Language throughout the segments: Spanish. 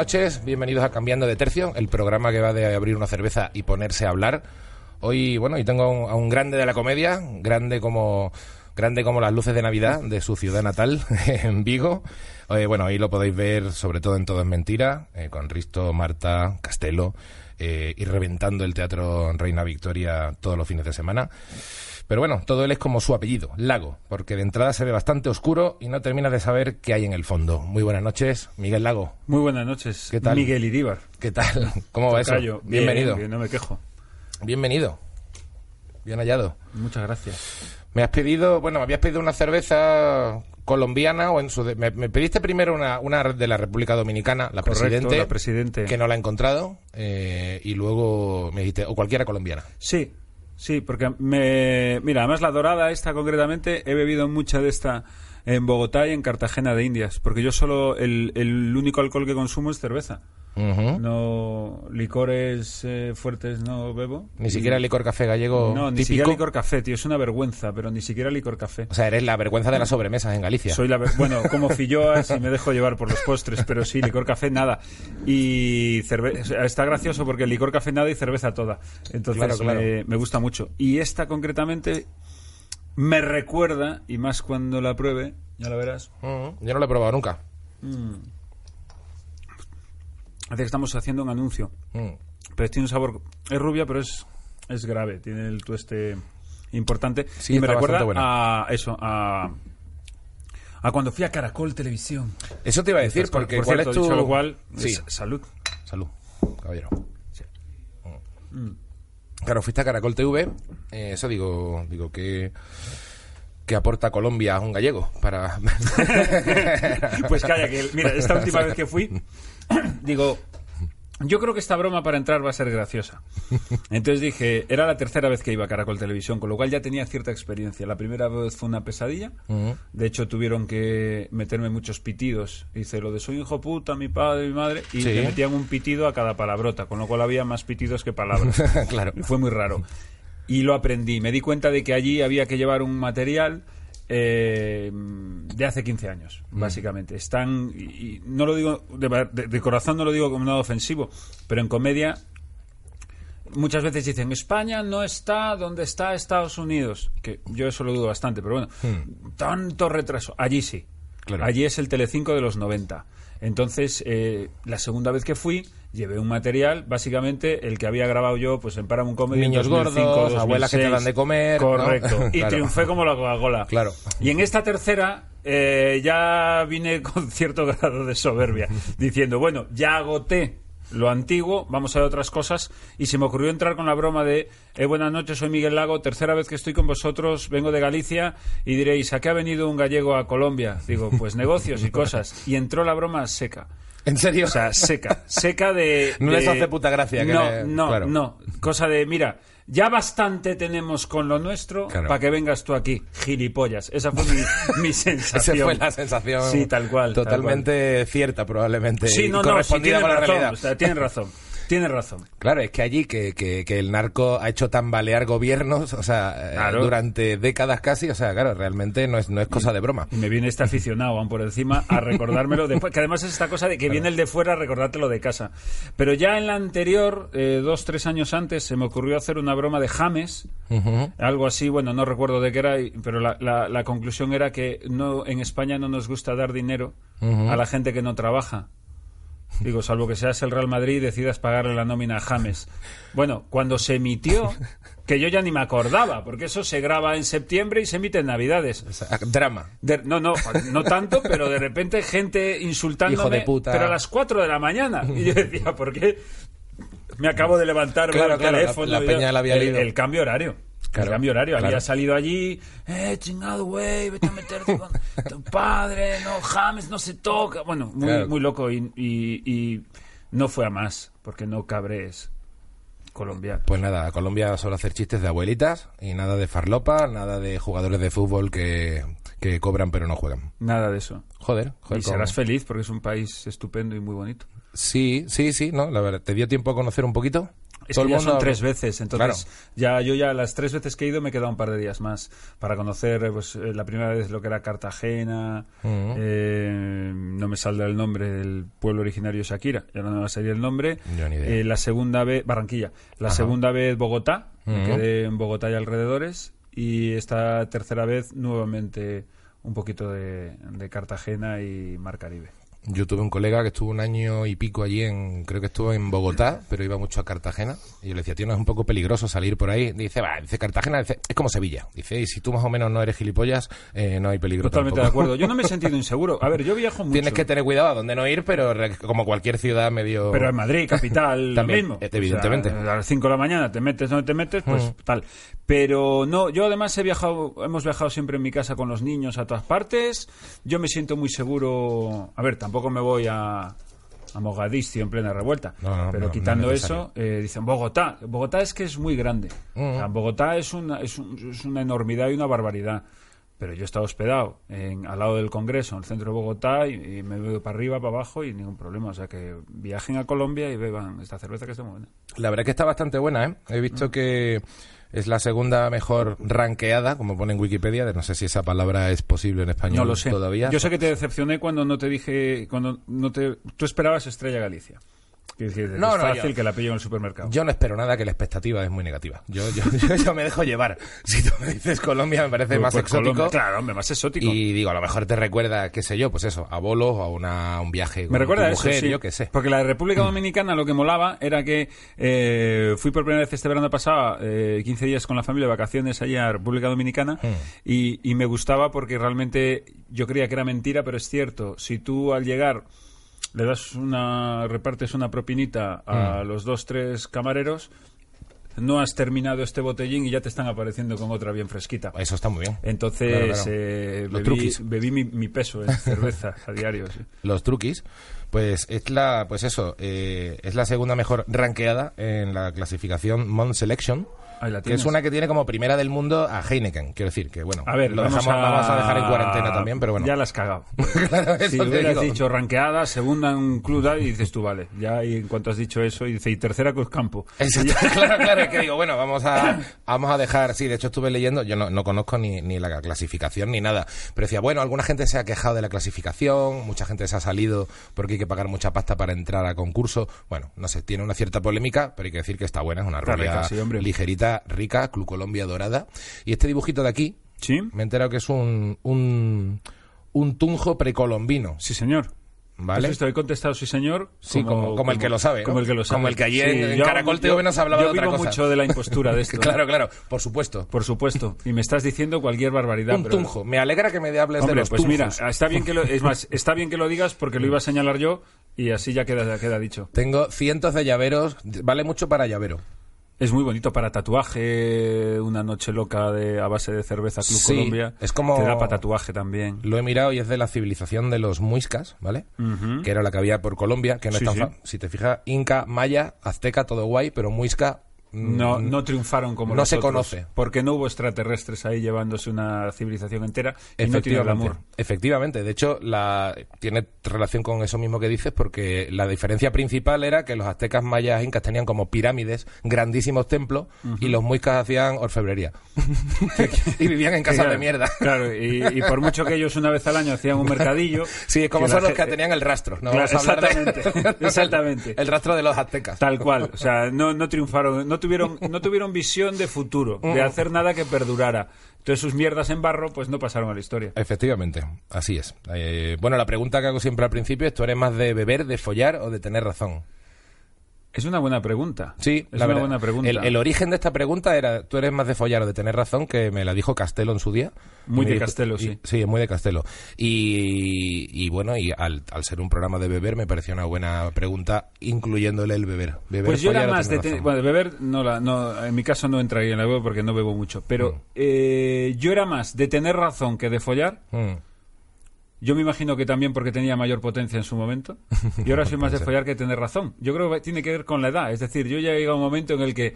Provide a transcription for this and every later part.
noches, bienvenidos a Cambiando de Tercio, el programa que va de abrir una cerveza y ponerse a hablar. Hoy, bueno, y tengo a un, a un grande de la comedia, grande como grande como las luces de Navidad de su ciudad natal, en Vigo. Eh, bueno, ahí lo podéis ver sobre todo en Todo es Mentira, eh, con Risto, Marta, Castelo, eh, y reventando el Teatro Reina Victoria todos los fines de semana. Pero bueno, todo él es como su apellido, Lago, porque de entrada se ve bastante oscuro y no termina de saber qué hay en el fondo. Muy buenas noches, Miguel Lago. Muy buenas noches. ¿Qué tal? Miguel Iríbar. ¿Qué tal? ¿Cómo va eso? Bien, Bienvenido. bien, no me quejo. Bienvenido. Bien hallado. Muchas gracias. Me has pedido, bueno, me habías pedido una cerveza colombiana o en su de- me, me pediste primero una, una de la República Dominicana, la Correcto, presidente, la presidente. que no la he encontrado eh, y luego me dijiste o cualquiera colombiana. Sí, sí, porque me... Mira, además la dorada esta concretamente, he bebido mucha de esta en Bogotá y en Cartagena de Indias, porque yo solo, el, el único alcohol que consumo es cerveza. No, licores eh, fuertes no bebo. Ni siquiera licor café gallego No, ni típico. siquiera licor café, tío, es una vergüenza, pero ni siquiera licor café. O sea, eres la vergüenza de las sobremesas en Galicia. Soy la bueno, como filloas y me dejo llevar por los postres, pero sí, licor café nada. Y cerveza, está gracioso porque el licor café nada y cerveza toda. Entonces Claro, claro. Me, me gusta mucho. Y esta concretamente me recuerda, y más cuando la pruebe, ya lo verás. Ujú. Yo no lo he probado nunca. Hace que estamos haciendo un anuncio. Mm. Pero tiene un sabor. Es rubia, pero es, es grave. Tiene el tueste importante. Sí, y me recuerda a eso, a. A cuando fui a Caracol Televisión. Eso te iba a decir, Por- porque por ¿cuál cierto, es tu...? dicho lo cual, Sí, es- salud. salud, caballero. Mm. Claro, fuiste a Caracol TV, eh, eso digo, digo que que aporta Colombia a un gallego para Pues calla, que mira, esta última vez que fui, digo, yo creo que esta broma para entrar va a ser graciosa. Entonces dije, era la tercera vez que iba a Caracol Televisión, con lo cual ya tenía cierta experiencia. La primera vez fue una pesadilla. De hecho, tuvieron que meterme muchos pitidos. Hice lo de soy hijo puta, mi padre, mi madre, y Sí. le metían un pitido a cada palabrota, con lo cual había más pitidos que palabras. claro. Y fue muy raro. Y lo aprendí. Me di cuenta de que allí había que llevar un material eh, de hace 15 años, Mm. básicamente. Están, y, y no lo digo, de, de- de corazón no lo digo como nada ofensivo, pero en comedia muchas veces dicen España no está donde está Estados Unidos, que yo eso lo dudo bastante, pero bueno, tanto retraso. Allí sí. Claro. Allí es el Telecinco de los 90. Entonces, eh, la segunda vez que fui, llevé un material, básicamente el que había grabado yo pues en Paramount Comedy. Niños 2005, gordos, abuelas que te 2006. dan de comer, ¿no? Correcto. Y Claro. triunfé como la Coca-Cola. Claro. Y en esta tercera eh, ya vine con cierto grado de soberbia, diciendo, bueno, ya agoté lo antiguo, vamos a ver otras cosas, y se me ocurrió entrar con la broma de, eh, buenas noches, soy Miguel Lago, tercera vez que estoy con vosotros, vengo de Galicia, y diréis, ¿a qué ha venido un gallego a Colombia? Digo, pues negocios y cosas. Y entró la broma seca. ¿En serio? O sea, seca, seca de... No de- les hace puta gracia que No, le- no, claro. no. Cosa de, mira, ya bastante tenemos con lo nuestro Claro. para que vengas tú aquí, gilipollas. Esa fue mi, mi sensación. Esa fue la sensación Sí, tal cual. tal totalmente cierta probablemente. Sí, no, no, sí, la razón. realidad. o sea, tienes razón. Tienes razón. Claro, es que allí que, que, que el narco ha hecho tambalear gobiernos, o sea, eh, durante décadas casi, o sea, claro, realmente no es, no es cosa de broma. Me viene este aficionado aún por encima a recordármelo después, que además es esta cosa de que viene el de fuera a recordártelo de casa. Pero ya en la anterior, eh, dos, tres años antes, se me ocurrió hacer una broma de James, algo así, bueno, no recuerdo de qué era, pero la, la- la conclusión era que no en España no nos gusta dar dinero a la gente que no trabaja. Digo, salvo que seas el Real Madrid y decidas pagarle la nómina a James. Bueno, cuando se emitió, que yo ya ni me acordaba, porque eso se graba en septiembre y se emite en Navidades. O sea, drama. De- no, no, no tanto, pero de repente gente insultándome, Hijo de puta. pero a las 4 de la mañana. Y yo decía, ¿por qué? Me acabo de levantar, Claro, el la- teléfono. la peña la había el, leído. el cambio horario. Claro, el cambio horario. claro. Había salido allí, eh, chingado, güey, vete a meterte con tu padre, no, James, no se toca. Bueno, muy, Claro. muy loco y, y- y no fue a más, porque no cabres colombiano. Pues nada, a Colombia solo hacer chistes de abuelitas y nada de farlopa, nada de jugadores de fútbol que, que cobran pero no juegan. Nada de eso. Joder, joder. Y serás feliz porque es un país estupendo y muy bonito. Sí, sí, sí, ¿no? La verdad, ¿te dio tiempo a conocer un poquito? Es Todo que el ya mundo son tres veces, entonces ya yo ya las tres veces que he ido me he quedado un par de días más para conocer eh, pues, eh, la primera vez lo que era Cartagena, eh, no me saldrá el nombre del pueblo originario Shakira, ya no me va a salir el nombre. Yo ni idea. Eh, la segunda vez, Barranquilla. La Ajá. segunda vez, Bogotá, me quedé en Bogotá y alrededores. Y esta tercera vez, nuevamente, un poquito de, de Cartagena y Mar Caribe. Yo tuve un colega que estuvo un año y pico allí en, creo que estuvo en Bogotá, pero iba mucho a Cartagena. Y yo le decía, tío, no es un poco peligroso salir por ahí. Dice, va, dice Cartagena, dice, es como Sevilla. Dice, y si tú más o menos no eres gilipollas, eh, no hay peligro. Totalmente de tampoco". acuerdo. Yo no me he sentido inseguro. A ver, yo viajo mucho. Tienes que tener cuidado a dónde no ir, pero como cualquier ciudad medio... Pero en Madrid, capital, También, mismo. eh, evidentemente. O sea, a las 5 de la mañana te metes donde te metes, pues Mm. tal. Pero no, yo además he viajado, hemos viajado siempre en mi casa con los niños a todas partes. Yo me siento muy seguro. A ver, tampoco me voy a a Mogadiscio en plena revuelta. No, no, pero no, quitando eso, eh, dicen Bogotá. Bogotá es que es muy grande. O sea, Bogotá es una, es, un- es una enormidad y una barbaridad. Pero yo he estado hospedado en, al lado del Congreso, en el centro de Bogotá, y, y me veo para arriba, para abajo y ningún problema. O sea que viajen a Colombia y beban esta cerveza que está muy buena. La verdad es que está bastante buena, ¿eh? He visto Mm. que es la segunda mejor ranqueada, como pone en Wikipedia, de no sé si esa palabra es posible en español No lo sé. todavía. Yo sé que te decepcioné cuando no te dije, cuando no te, tú esperabas Estrella Galicia. No, es no, fácil yo- que la pillo en el supermercado. Yo no espero nada, que la expectativa es muy negativa. Yo, yo, yo, yo me dejo llevar. Si tú me dices Colombia, me parece Pues- más pues exótico. Colombia, claro, hombre, más exótico. Y digo, a lo mejor te recuerda, qué sé yo, pues eso, a bolos o a una, un viaje con Me recuerda tu eso, mujer, sí. yo qué sé. Porque la República Dominicana lo que molaba era que eh, fui por primera vez este verano pasado, eh, 15 días con la familia de vacaciones allá a República Dominicana, Hmm. y, y me gustaba porque realmente yo creía que era mentira, pero es cierto. Si tú al llegar le das una, repartes una propinita a los dos, tres camareros, no has terminado este botellín y ya te están apareciendo con otra bien fresquita. Eso está muy bien. Entonces Claro, claro. eh, Los bebí, truquis. bebí mi, mi peso en cerveza a diario. sí. Los truquis, pues es la, pues eso, eh, es la segunda mejor ranqueada en la clasificación Mon Selection. Que es una que tiene como primera del mundo a Heineken. Quiero decir que, bueno, A ver, lo vamos, dejamos, a... vamos a dejar en cuarentena también, pero bueno. Ya la has cagado. Claro, si te hubieras digo. dicho ranqueada, segunda en club, y dices tú, vale. Ya, y en cuanto has dicho eso, y dice, y tercera Cruz Campo. Exacto, claro, claro, es que digo, bueno, vamos a, vamos a dejar, sí, de hecho estuve leyendo, yo no, no conozco ni, ni la clasificación ni nada, pero decía, bueno, alguna gente se ha quejado de la clasificación, mucha gente se ha salido porque hay que pagar mucha pasta para entrar a concurso, bueno, no sé, tiene una cierta polémica, pero hay que decir que está buena, es una sí, hombre. ligerita, rica, Club Colombia dorada, y este dibujito de aquí, ¿Sí? me he enterado que es un, un, un tunjo precolombino, Sí, señor. ¿vale? Pues esto, he contestado sí, señor. Sí, como- como el que lo sabe, ¿no? Como el que lo sabe. Como el que ayer en yo- Caracol TV nos hablaba yo de otra mucho de la impostura de esto. ¿eh? claro, claro, por supuesto. Por supuesto. Y me estás diciendo cualquier barbaridad. un pero- tunjo. Me alegra que me hables Hombre, de los pues mira, está bien que lo, es más, está bien que lo digas porque lo iba a señalar yo y así ya queda, queda dicho. Tengo cientos de llaveros. Vale mucho para llavero. Es muy bonito para tatuaje, una noche loca de, a base de cerveza Club Sí, Colombia. es como- Te da para tatuaje también. Lo he mirado y es de la civilización de los muiscas, ¿vale? Que era la que había por Colombia, que no Sí, es tan sí. Si te fijas, Inca, Maya, Azteca, todo guay, pero muisca... mm, No, no triunfaron como no los se otros, conoce. Porque no hubo extraterrestres ahí llevándose una civilización entera y no tiene Efectivamente. De hecho, la, tiene relación con eso mismo que dices, porque la diferencia principal era que los aztecas, mayas, incas tenían como pirámides, grandísimos templos, y los muiscas hacían orfebrería. y vivían en casas Claro, de mierda. Claro, y, y por mucho que ellos una vez al año hacían un mercadillo. Sí, como que son los que tenían el rastro. No Claro, vamos a hablar de- exactamente, exactamente. El rastro de los aztecas. Tal cual, o sea, no, no triunfaron, no tuvieron, no tuvieron visión de futuro, Mm. de hacer nada que perdurara. Entonces sus mierdas en barro, pues no pasaron a la historia. Efectivamente, así es. Eh, bueno, la pregunta que hago siempre al principio es, ¿tú eres más de beber, de follar o de tener razón? Es una buena pregunta. Sí, es la una buena pregunta. El, el origen de esta pregunta era, ¿tú eres más de follar o de tener razón? Que me la dijo Castelo en su día. Muy Y de dijo- Castelo, y- sí. Sí, es muy de Castelo. Y, y bueno, y al, al ser un programa de beber, me pareció una buena pregunta, incluyéndole el beber. Beber, Pues yo era más de... tener. Bueno, beber, no, la, no, en mi caso no entraría en la bebo porque no bebo mucho. Pero Mm. eh, yo era más de tener razón que de follar. Mm. Yo me imagino que también porque tenía mayor potencia en su momento. Y ahora soy más de follar que tener razón. Yo creo que tiene que ver con la edad. Es decir, yo ya he llegado a un momento en el que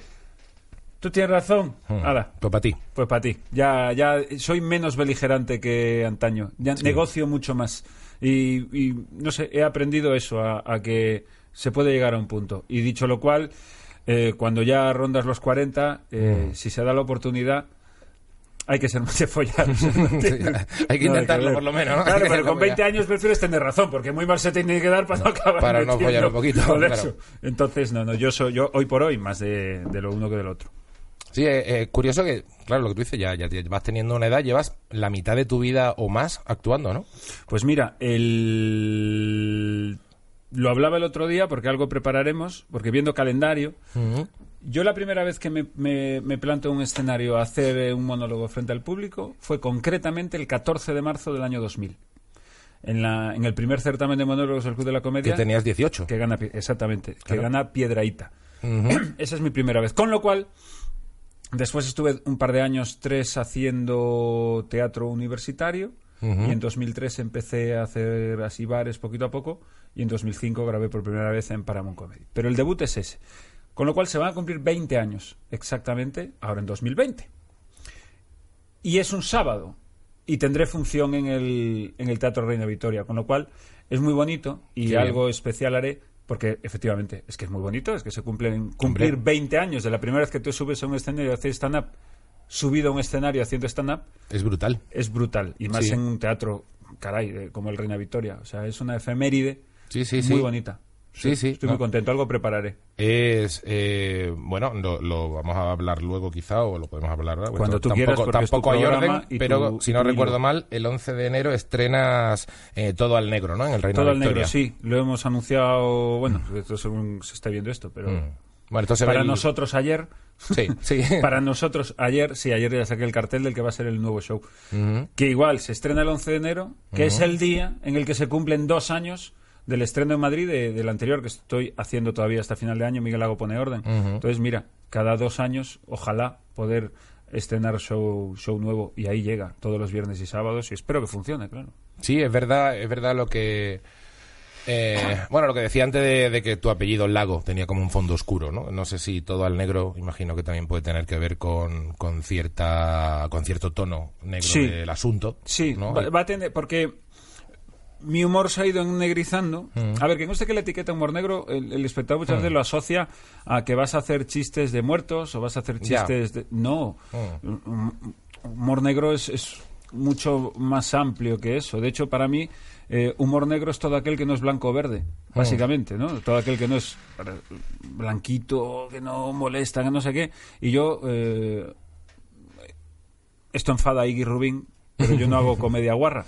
tú tienes razón. Mm. Ahora, Pues para ti. pues para ti. Ya, ya soy menos beligerante que antaño. Ya negocio mucho más. Y, y, no sé, he aprendido eso, a, a que se puede llegar a un punto. Y dicho lo cual, eh, cuando ya rondas los 40, eh, Mm. si se da la oportunidad, hay que ser más de follar. hay que intentarlo, por lo menos. ¿no? Claro, pero con 20 años prefieres tener razón, porque muy mal se tiene que dar para no acabar Para no follar un poquito, claro. eso. Entonces, no, no, yo soy yo hoy por hoy más de, de lo uno que del otro. Sí, eh, eh, curioso que, claro, lo que tú dices, ya, ya vas teniendo una edad, llevas la mitad de tu vida o más actuando, ¿no? Pues mira, el... lo hablaba el otro día porque algo prepararemos, porque viendo calendario, yo la primera vez que me, me, me planto un escenario a hacer un monólogo frente al público fue concretamente el 14 de marzo del año 2000. En, la, en el primer certamen de monólogos del Club de la Comedia. Que tenías 18. Que gana, exactamente, que gana Piedraíta. Esa es mi primera vez. Con lo cual, después estuve un par de años, tres, haciendo teatro universitario. Y en 2003 empecé a hacer así bares poquito a poco. Y en 2005 grabé por primera vez en Paramount Comedy. Pero el debut es ese. Con lo cual se van a cumplir 20 años exactamente ahora en 2020. Y es un sábado. Y tendré función en el, en el Teatro Reina Victoria. Con lo cual es muy bonito y Qué algo especial haré. Porque efectivamente es que es muy bonito. Es que se cumplen cumplir 20 años de la primera vez que tú subes a un escenario a hacer stand-up. Subido a un escenario haciendo stand-up Es brutal. es brutal. Y más Sí. en un teatro, caray, de- como el Reina Victoria. O sea, es una efeméride Sí, sí, muy bonita. Sí, sí, Estoy no. muy contento. Algo prepararé. Es, eh, bueno, lo, lo vamos a hablar luego quizá, o lo podemos hablar ahora. Cuando tú tampoco, quieras, porque es tu Tampoco hay orden, y pero tu- si no recuerdo mal, el 11 de enero estrenas eh, Todo al Negro, ¿no? En el Reino Todo de Victoria. negro, sí. Lo hemos anunciado, bueno, esto según se está viendo esto, pero... Mm. Bueno, Para el- nosotros ayer... Sí, sí. Para nosotros ayer, sí, ayer ya saqué el cartel del que va a ser el nuevo show. Que igual se estrena el 11 de enero, que es el día en el que se cumplen dos años del estreno en Madrid de- del anterior que estoy haciendo todavía hasta final de año. Miguel Lago pone orden. Entonces, mira, cada dos años, ojalá poder estrenar show, show nuevo y ahí llega todos los viernes y sábados y espero que funcione, claro. Sí, es verdad, es verdad lo que... eh, bueno, lo que decía antes de, de que tu apellido Lago tenía como un fondo oscuro, ¿no? No sé si todo al negro, imagino que también puede tener que ver con, con cierta con cierto tono negro Sí. del asunto. Sí, ¿no? va, va a tener, porque mi humor se ha ido ennegrizando. A ver, que no sé que la etiqueta humor negro, el, el espectador muchas veces lo asocia a que vas a hacer chistes de muertos o vas a hacer chistes de... No, Um, humor negro es, es mucho más amplio que eso. De hecho, para mí, eh, humor negro es todo aquel que no es blanco o verde, básicamente, ¿no? Todo aquel que no es blanquito, que no molesta, que no sé qué. Y yo... eh, esto enfada a Iggy Rubin, pero yo no hago comedia guarra.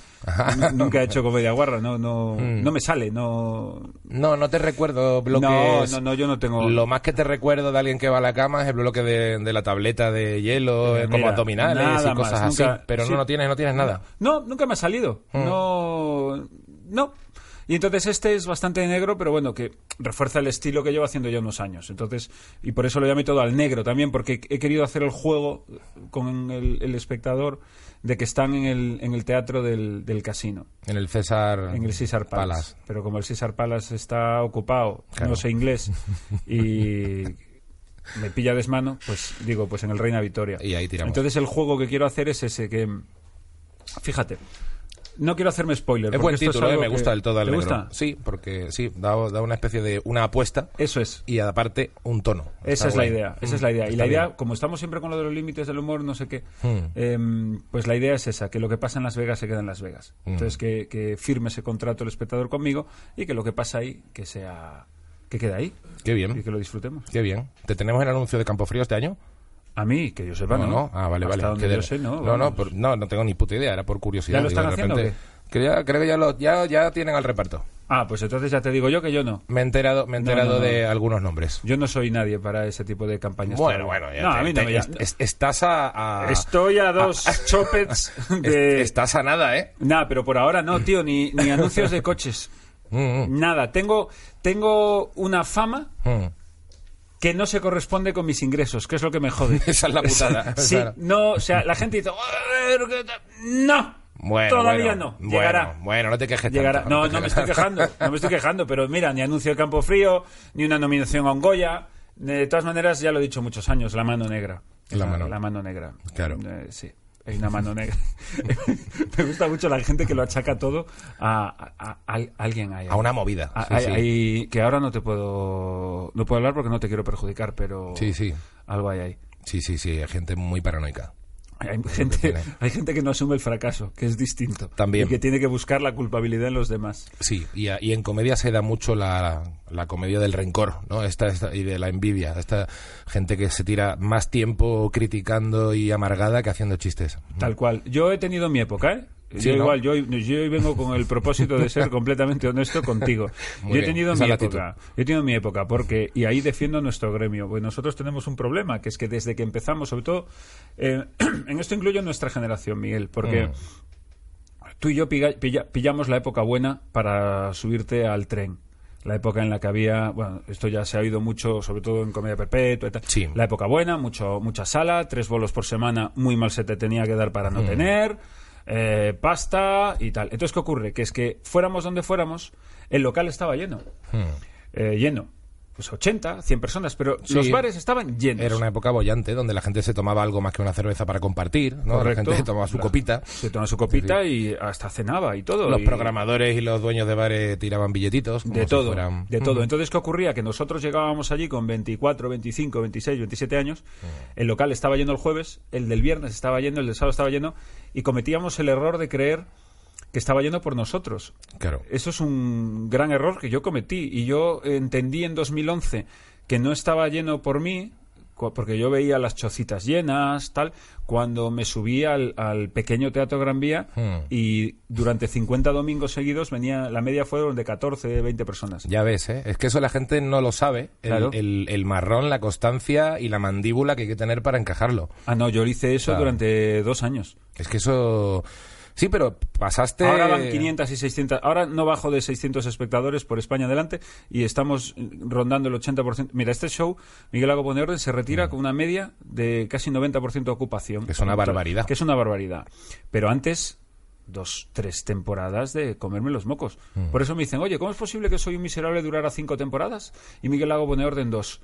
Nunca he hecho comedia guarra, no, no, no me sale, no. No, no te recuerdo bloques. No, no, no, yo no tengo. Lo más que te recuerdo de alguien que va a la cama es el bloque de, de la tableta de hielo, Eh, eh, como abdominales y cosas más, así. nunca- Pero sí. no, no tienes, no tienes nada. No, nunca me ha salido. No, no. Y entonces este es bastante negro, pero bueno, que refuerza el estilo que llevo haciendo ya unos años. Entonces, y por eso lo llamé todo al negro también, porque he querido hacer el juego con el, el espectador de que están en el, en el teatro del, del casino. En el César. En el Caesar Palace. Palace. Pero como el Caesar Palace está ocupado, Claro. no sé inglés, y me pilla desmano, pues digo, pues en el Reina Victoria. Y ahí tiramos. Entonces el juego que quiero hacer es ese que... Fíjate, no quiero hahacerme spoiler. Es buen título, eh, me gusta del todo al ¿Te negro. gusta? Sí, porque sí, da, da una especie de una apuesta Eso es. y aparte un tono. Esa Está es guay. la idea, esa es la idea. Y la idea, bien. como estamos siempre con lo de los límites del humor, no sé qué, Hmm. em, pues la idea es esa, que lo que pasa en Las Vegas se queda en Las Vegas. Hmm. Entonces que, que firme ese contrato el espectador conmigo y que lo que pasa ahí, que sea, que quede ahí Qué y bien, que lo disfrutemos. qué bien. ¿Te tenemos el anuncio de Campofrío este año? A mí, que yo sepa, no. no. Ah, vale, Hasta vale. donde yo sé, no. No, no, por- no, no tengo ni puta idea, era por curiosidad. ¿Ya lo están de haciendo o repente- que ya, creo que ya, lo, ya, ya tienen al reparto. Ah, pues entonces ya te digo yo que yo no. Me he enterado, me he enterado no, no. de algunos nombres. Yo no soy nadie para ese tipo de campañas. Bueno, bueno, ya no, te- a mí no te- me es- es- estás a, a- Estoy a dos chopets de... es- estás a nada, ¿eh? Nada, pero por ahora no, tío, ni, ni anuncios de coches. Mm, mm, Nada, tengo, tengo una fama mm. Que no se corresponde con mis ingresos, que es lo que me jode. Esa es la putada. Sí, Claro. no, o sea, la gente dice, no, Bueno, todavía bueno, no, bueno, llegará. Bueno, no te quejes Llegará. No, te no me estoy quejando, no me estoy quejando, pero mira, ni anuncio de Campo Frío, ni una nominación a un Goya. De todas maneras, ya lo he dicho muchos años, la mano negra. La mano. La mano negra. Claro. Eh, sí, hay una mano negra. me gusta mucho la gente que lo achaca todo a, a- a- a alguien ahí. A una movida. A- sí, hay- sí. hay- que ahora no te puedo no puedo hablar porque no te quiero perjudicar, pero Sí, sí. algo hay ahí. Sí, sí, sí, hay gente muy paranoica. Hay gente, hay gente que no asume el fracaso, que es distinto. También. Y que tiene que buscar la culpabilidad en los demás. Sí, y, a- y en comedia se da mucho la, la comedia del rencor, ¿no? Esta, esta- y de la envidia. Esta gente que se tira más tiempo criticando y amargada que haciendo chistes. Tal cual. Yo he tenido mi época, ¿eh? Sí, yo ¿no? igual, yo, yo hoy vengo con el propósito de ser completamente honesto contigo. Muy yo he tenido mi época. Yo he tenido mi época porque y ahí defiendo nuestro gremio. Pues nosotros tenemos un problema que es que desde que empezamos, sobre todo, eh, en esto incluyo nuestra generación, Miguel, porque Mm. tú y yo pilla- pillamos la época buena para subirte al tren. La época en la que había, bueno, esto ya se ha oído mucho, sobre todo en Comedia Perpetua y tal. Sí. La época buena, mucho, mucha sala, tres bolos por semana, muy mal se te tenía que dar para no Mm. tener, eh, pasta y tal. Entonces, ¿qué ocurre? Que es que fuéramos donde fuéramos, el local estaba lleno. Hmm. Eh, lleno. Pues 80, 100 personas, pero Sí. los bares estaban llenos. Era una época bollante donde la gente se tomaba algo más que una cerveza para compartir, ¿no? Correcto. La gente tomaba su copita. Se tomaba su copita y hasta cenaba y todo. Los y- programadores y los dueños de bares tiraban billetitos. como De si todo, fueran- de todo. Entonces, ¿qué ocurría? Que nosotros llegábamos allí con 24, 25, 26, 27 años, el local estaba lleno el jueves, el del viernes estaba lleno, el del sábado estaba lleno, y cometíamos el error de creer que estaba lleno por nosotros. Claro. Eso es un gran error que yo cometí, y yo entendí en 2011 que no estaba lleno por mí, porque yo veía las chocitas llenas, tal, cuando me subí al, al pequeño Teatro Gran Vía Hmm. y durante 50 domingos seguidos venía, la media fueron de 14, 20 personas. Ya ves, ¿eh? Es que eso la gente no lo sabe. El, Claro. el- el marrón, la constancia y la mandíbula que hay que tener para encajarlo. Ah, no, yo hice eso Claro. durante dos años. Es que eso... Sí, pero pasaste... Ahora van 500 y 600. Ahora no bajo de 600 espectadores por España adelante y estamos rondando el 80%. Mira, este show, Miguel Lago Pone Orden, se retira con una media de casi 90% de ocupación. Mm. Que es una barbaridad. Que es una barbaridad. Pero antes, dos, tres temporadas de comerme los mocos. Mm. Por eso me dicen, oye, ¿cómo es posible que Soy un miserable durara cinco temporadas y Miguel Lago Pone Orden dos?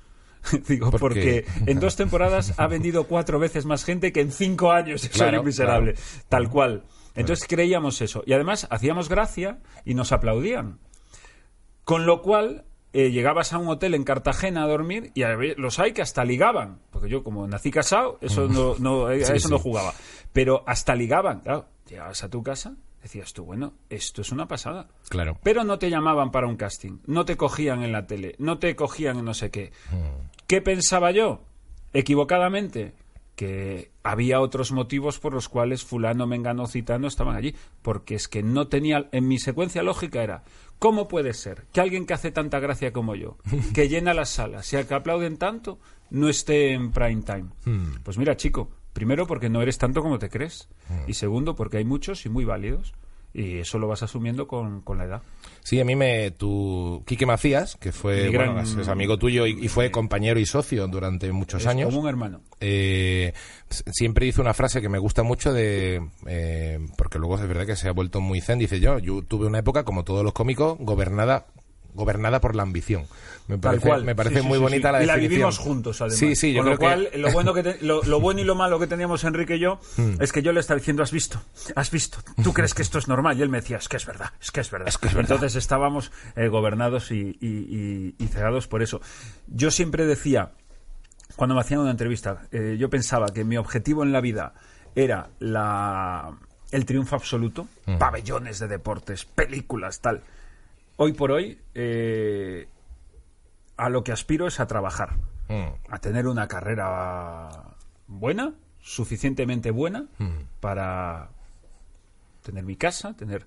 Digo, ¿Por porque en dos temporadas ha vendido cuatro veces más gente que en cinco años Soy Claro, un miserable. claro. Tal cual. Entonces creíamos eso. Y además hacíamos gracia y nos aplaudían. Con lo cual, eh, llegabas a un hotel en Cartagena a dormir y había- los hay que hasta ligaban. Porque yo, como nací casado, eso no, no, a Sí, eso sí. no jugaba. Pero hasta ligaban. Claro, llegabas a tu casa, decías tú, bueno, esto es una pasada. Claro. Pero no te llamaban para un casting, no te cogían en la tele, no te cogían en no sé qué. ¿Qué pensaba yo? Equivocadamente, que había otros motivos por los cuales fulano, mengano, citano estaban allí. Porque es que no tenía, en mi secuencia lógica era, ¿cómo puede ser que alguien que hace tanta gracia como yo, que llena las salas y al que aplauden tanto, no esté en prime time? Pues mira, chico, primero porque no eres tanto como te crees. Y segundo porque hay muchos y muy válidos. Y eso lo vas asumiendo con, con la edad. Sí, a mí me... Tu... Quique Macías, que fue... Mi gran- bueno, es, amigo tuyo y, y fue compañero y socio durante muchos Es años. como un hermano. eh, siempre dice una frase que me gusta mucho de eh, porque luego es verdad que se ha vuelto muy zen dice yo yo tuve una época como todos los cómicos gobernada gobernada por la ambición. Me parece, cual. me parece Sí, muy sí, bonita sí. la y la definición. vivimos juntos además. Sí sí yo con lo creo cual que lo bueno que te- lo, lo bueno y lo malo que teníamos Enrique y yo es que yo le estaba diciendo has visto has visto. Tú crees que esto es normal. Y él me decía es que es verdad es que es verdad. Es que es verdad. entonces estábamos eh, gobernados y, y- y- y cegados por eso. Yo siempre decía cuando me hacían una entrevista, eh, yo pensaba que mi objetivo en la vida era la, el triunfo absoluto, pabellones de deportes, películas, tal. Hoy por hoy, eh, a lo que aspiro es a trabajar, Mm. a tener una carrera buena, suficientemente buena, para tener mi casa, tener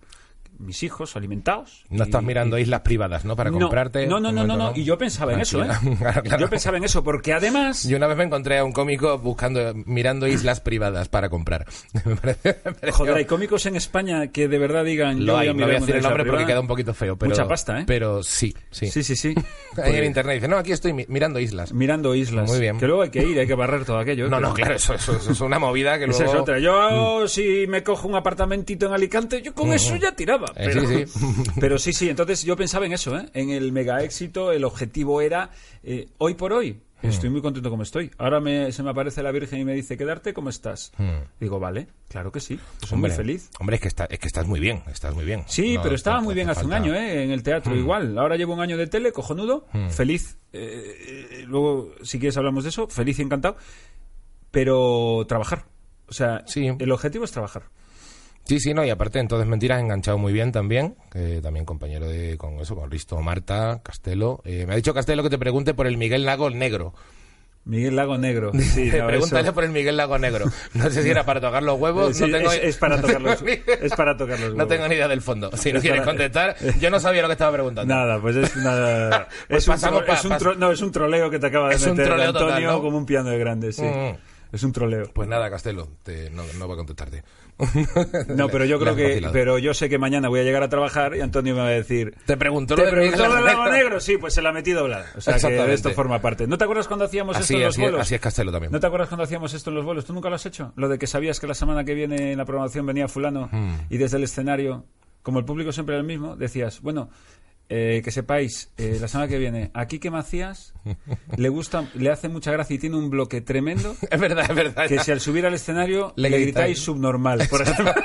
mis hijos alimentados. no estás mirando y- islas privadas no para no, comprarte No, no, no, no, no. Y yo pensaba en eso, ¿eh? Claro, claro. Yo pensaba en eso, porque además. Yo una vez me encontré a un cómico buscando mirando islas privadas para comprar Me parece- me pareció- Joder, hay cómicos en España que de verdad digan. lo yo hay, voy no voy a mirar decir el nombre porque queda un poquito feo pero Mucha pasta, ¿eh? pero sí sí Sí, sí, sí. ahí en Pues, internet dice no aquí estoy mi- mirando islas Mirando islas. Muy bien. Que luego hay que ir, hay que barrer todo aquello. No, que- no, claro, eso, eso- eso es una movida que Esa luego... es otra. Yo, si me cojo un apartamentito en Alicante, yo con eso ya tiraba. Eh, Pero sí, sí, pero sí, sí. Entonces yo pensaba en eso, ¿eh? En el mega éxito, el objetivo era, eh, hoy por hoy, estoy muy contento como estoy. Ahora me, se me aparece la Virgen y me dice, quedarte, ¿cómo estás? Digo, vale, claro que sí. Soy Hombre, muy feliz. Hombre, es que, está, es que estás muy bien, estás muy bien. Sí, No, pero estaba muy bien hace un año, ¿eh? En el teatro, igual. Ahora llevo un año de tele, cojonudo, feliz. Eh, luego, si quieres, hablamos de eso. Feliz y encantado. Pero trabajar. O sea, Sí. el objetivo es trabajar. Sí, sí, no, y aparte entonces Mentiras enganchado muy bien también, también compañero de con eso, con Risto Marta, Castelo. Eh, me ha dicho Castelo que te pregunte por el Miguel Lago Negro. Miguel Lago Negro. Sí, no, Pregúntale eso- por el Miguel Lago Negro. No sé si era para tocar los huevos, Sí, no tengo es, es para no tocar los, ni- es para tocar los No huevos. tengo ni idea del fondo. Si no Es quieres para- contestar, yo no sabía lo que estaba preguntando. Nada, pues es una... Pues es, un pasamos tro- pa- es un tro- no, es un troleo que te acaba de Es un meter troleo Antonio total, ¿no? como un piano de grande, sí. Mm. Es un troleo. Pues nada, Castelo, te- no, no va a contestarte. No, pero yo creo que... vacilado. Pero yo sé que mañana voy a llegar a trabar y Antonio me va a decir... Te preguntó ¿Te lo preguntó Miguel lo del Lago negro? Sí, pues se la metí doblada. O sea que esto forma parte. ¿No te acuerdas cuando hacíamos esto Así, en los así, vuelos? así es Castelo también. ¿No te acuerdas cuando hacíamos esto en los vuelos? ¿Tú nunca lo has hecho? Lo de que sabías que la semana que viene en la programación venía fulano Hmm. y desde el escenario, como el público siempre era el mismo, decías, bueno, eh, que sepáis, eh, la semana que viene, aquí que Macías le gusta, le hace mucha gracia y tiene un bloque tremendo Es verdad, es verdad. que si al subir al escenario Le le, gritáis. subnormal, por ejemplo.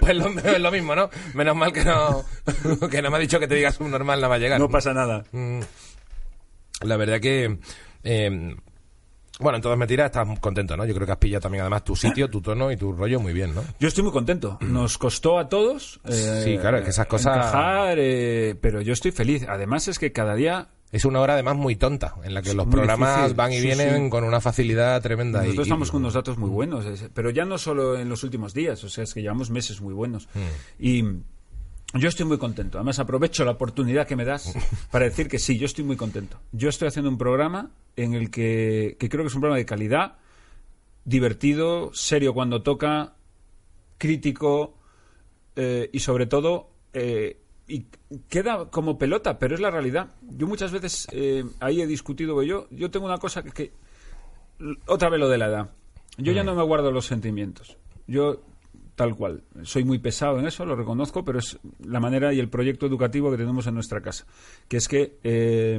Pues lo, es lo mismo, ¿no? Menos mal que no, que no me ha dicho que te digas un normal, nada va a llegar. no pasa nada. Mm. La verdad que... eh, bueno, entonces me tiras, estás contento, ¿no? Yo creo que has pillado también además tu sitio, tu tono y tu rollo muy bien, ¿no? Yo estoy muy contento. Nos costó a todos. eh, Sí, claro, es que esas cosas- encajar, eh, pero yo estoy feliz. Además es que cada día Es una hora además muy tonta, en la que Es los programas difícil, van y sí, vienen sí. con una facilidad tremenda. nosotros y- estamos y- con unos datos muy buenos, pero ya no solo en los últimos días, o sea, es que llevamos meses muy buenos. Mm. Y yo estoy muy contento. Además aprovecho la oportunidad que me das para decir que sí, yo estoy muy contento. Yo estoy haciendo un programa en el que, que creo que es un programa de calidad, divertido, serio cuando toca, crítico eh, y sobre todo eh, y queda como pelota, pero es la realidad. Yo muchas veces eh, ahí he discutido yo. Yo tengo una cosa que, que- otra vez lo de la edad. Yo ya no me guardo los sentimientos. Yo tal cual. Soy muy pesado en eso, lo reconozco, pero es la manera y el proyecto educativo que tenemos en nuestra casa. Que es que eh,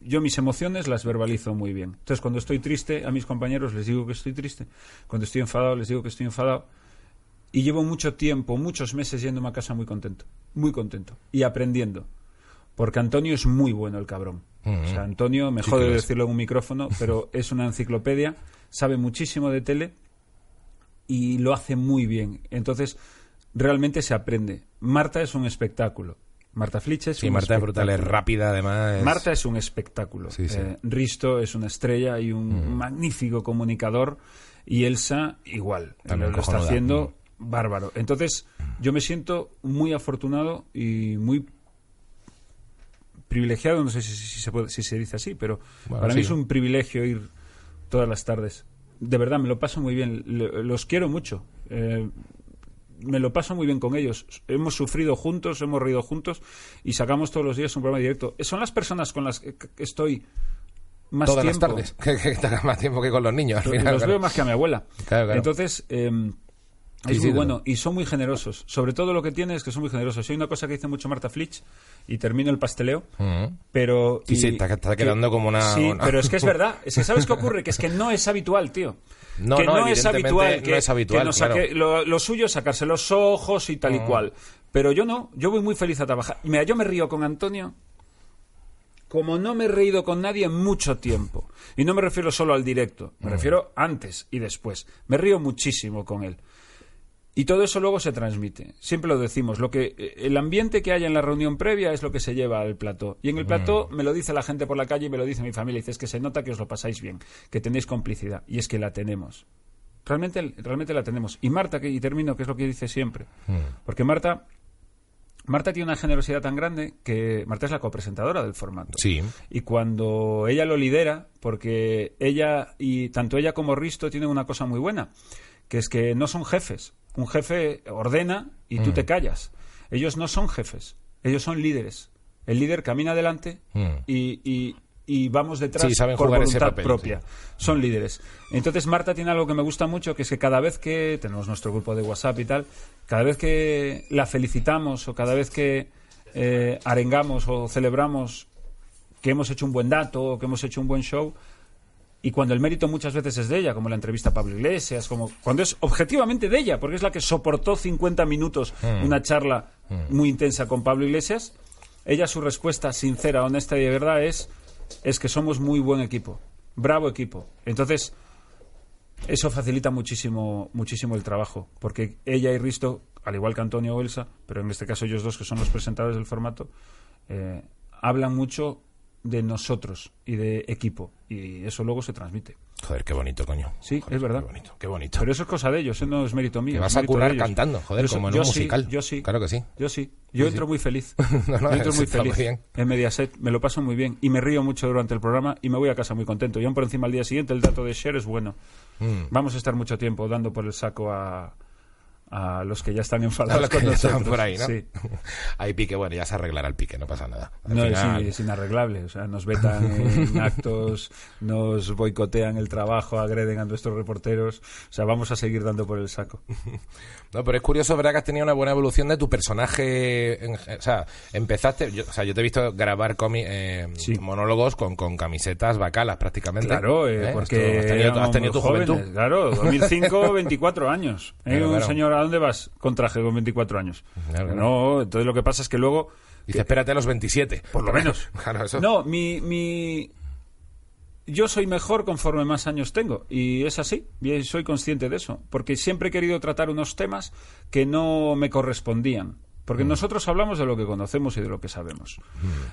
yo mis emociones las verbalizo muy bien. Entonces, cuando estoy triste, a mis compañeros les digo que estoy triste. Cuando estoy enfadado, les digo que estoy enfadado. Y llevo mucho tiempo, muchos meses yéndome a casa muy contento. Muy contento. Y aprendiendo. Porque Antonio es muy bueno el cabrón. O sea, Antonio, me Sí jode decirlo en un micrófono, pero es una enciclopedia, sabe muchísimo de tele y lo hace muy bien. Entonces, realmente se aprende. Marta es un espectáculo. Marta Flitch es Sí, un Marta es brutal, es rápida además. es- Marta es un espectáculo. Sí, sí. Eh, Risto es una estrella y un magnífico comunicador. Y Elsa, igual. También lo está haciendo bárbaro. Entonces, yo me siento muy afortunado y muy privilegiado. No sé si, si se, puede- si se dice así, pero Bueno, para mí es un privilegio ir todas las tardes. De verdad, me lo paso muy bien. Los quiero mucho. Eh, me lo paso muy bien con ellos. Hemos sufrido juntos, hemos reído juntos y sacamos todos los días un programa directo. Son las personas con las que que estoy más todas tiempo. las tardes. Que, que hagas más tiempo que con los niños. Al Los, final, los claro. veo más que a mi abuela. Claro, claro. Entonces, eh, es muy bueno. Y son muy generosos. Sobre todo lo que tiene es que son muy generosos. Hay una cosa que dice mucho Marta Flitch, y termino el pasteleo, pero... Sí, y- sí, está- está que- quedando como una- Sí, una- pero es que es verdad. Es que ¿sabes qué ocurre? Que es que no es habitual, tío. No, que no, no, es habitual. no Que, es habitual, que nos saque- claro. lo, lo suyo es sacarse los ojos y tal y cual. Pero yo no. Yo voy muy feliz a trabajar. Mira, yo me río con Antonio como no me he reído con nadie en mucho tiempo. Y no me refiero solo al directo, me refiero antes y después. Me río muchísimo con él. Y todo eso luego se transmite. Siempre lo decimos. Lo que, eh, el ambiente que haya en la reunión previa es lo que se lleva al plató. Y en el plató me lo dice la gente por la calle y me lo dice mi familia. Dice, es que se nota que os lo pasáis bien, que tenéis complicidad. Y es que la tenemos. Realmente, realmente la tenemos. Y Marta, que, y termino, que es lo que dice siempre. Porque Marta, Marta tiene una generosidad tan grande que Marta es la copresentadora del formato. Sí. Y cuando ella lo lidera, porque ella y tanto ella como Risto tienen una cosa muy buena, que es que no son jefes. Un jefe ordena y tú Mm. te callas. Ellos no son jefes, ellos son líderes. El líder camina adelante Mm. y, y- y vamos detrás Sí, saben por voluntad papel, propia. sí. Son líderes. Entonces Marta tiene algo que me gusta mucho, que es que cada vez que tenemos nuestro grupo de WhatsApp y tal, cada vez que la felicitamos o cada vez que eh, arengamos o celebramos que hemos hecho un buen dato o que hemos hecho un buen show, y cuando el mérito muchas veces es de ella, como la entrevista a Pablo Iglesias, como cuando es objetivamente de ella, porque es la que soportó 50 minutos una charla muy intensa con Pablo Iglesias, ella su respuesta sincera, honesta y de verdad es es que somos muy buen equipo, bravo equipo. Entonces, eso facilita muchísimo, muchísimo el trabajo, porque ella y Risto, al igual que Antonio o Elsa, pero en este caso ellos dos que son los presentadores del formato, eh, hablan mucho de nosotros y de equipo, y eso luego se transmite. Joder, qué bonito, coño. Sí, Joder, es verdad. Qué bonito, qué bonito. Pero eso es cosa de ellos, eso no es mérito mío. Es vas a curar cantando, joder, Eso- como en un sí, musical. yo sí. Claro que sí. Yo sí. Yo entro muy feliz. No, no, yo entro muy feliz bien. en Mediaset. Me lo paso muy bien. Y me río mucho durante el programa y me voy a casa muy contento. Y aún por encima al día siguiente el dato de share es bueno. Mm. Vamos a estar mucho tiempo dando por el saco a, a los que ya están A enfadados los que con nosotros. por ahí, ¿no? Sí. Hay pique, bueno, ya se arreglará el pique, no pasa nada. Al No, es, final- in- es inarreglable. O sea, nos vetan en actos, nos boicotean el trabajo, agreden a nuestros reporteros. O sea, vamos a seguir dando por el saco. No, pero es curioso, ¿verdad? Que has tenido una buena evolución de tu personaje. en- o sea, empezaste. Yo, o sea, yo te he visto grabar comi- eh, Sí. monólogos con, con camisetas bacalas prácticamente. Claro, eh, ¿Eh? porque has tenido, has tenido tu jóvenes. juventud. Claro, 2005, 24 años. ¿Eh? Claro, un claro. señor, ¿a dónde vas? Con traje con 24 años. Claro, claro. No, entonces lo que pasa es que luego... Dice, espérate a los 27. Por lo menos. claro, eso. No, mi, mi... Yo soy mejor conforme más años tengo. Y es así. Y soy consciente de eso. Porque siempre he querido tratar unos temas que no me correspondían. Porque Mm. nosotros hablamos de lo que conocemos y de lo que sabemos.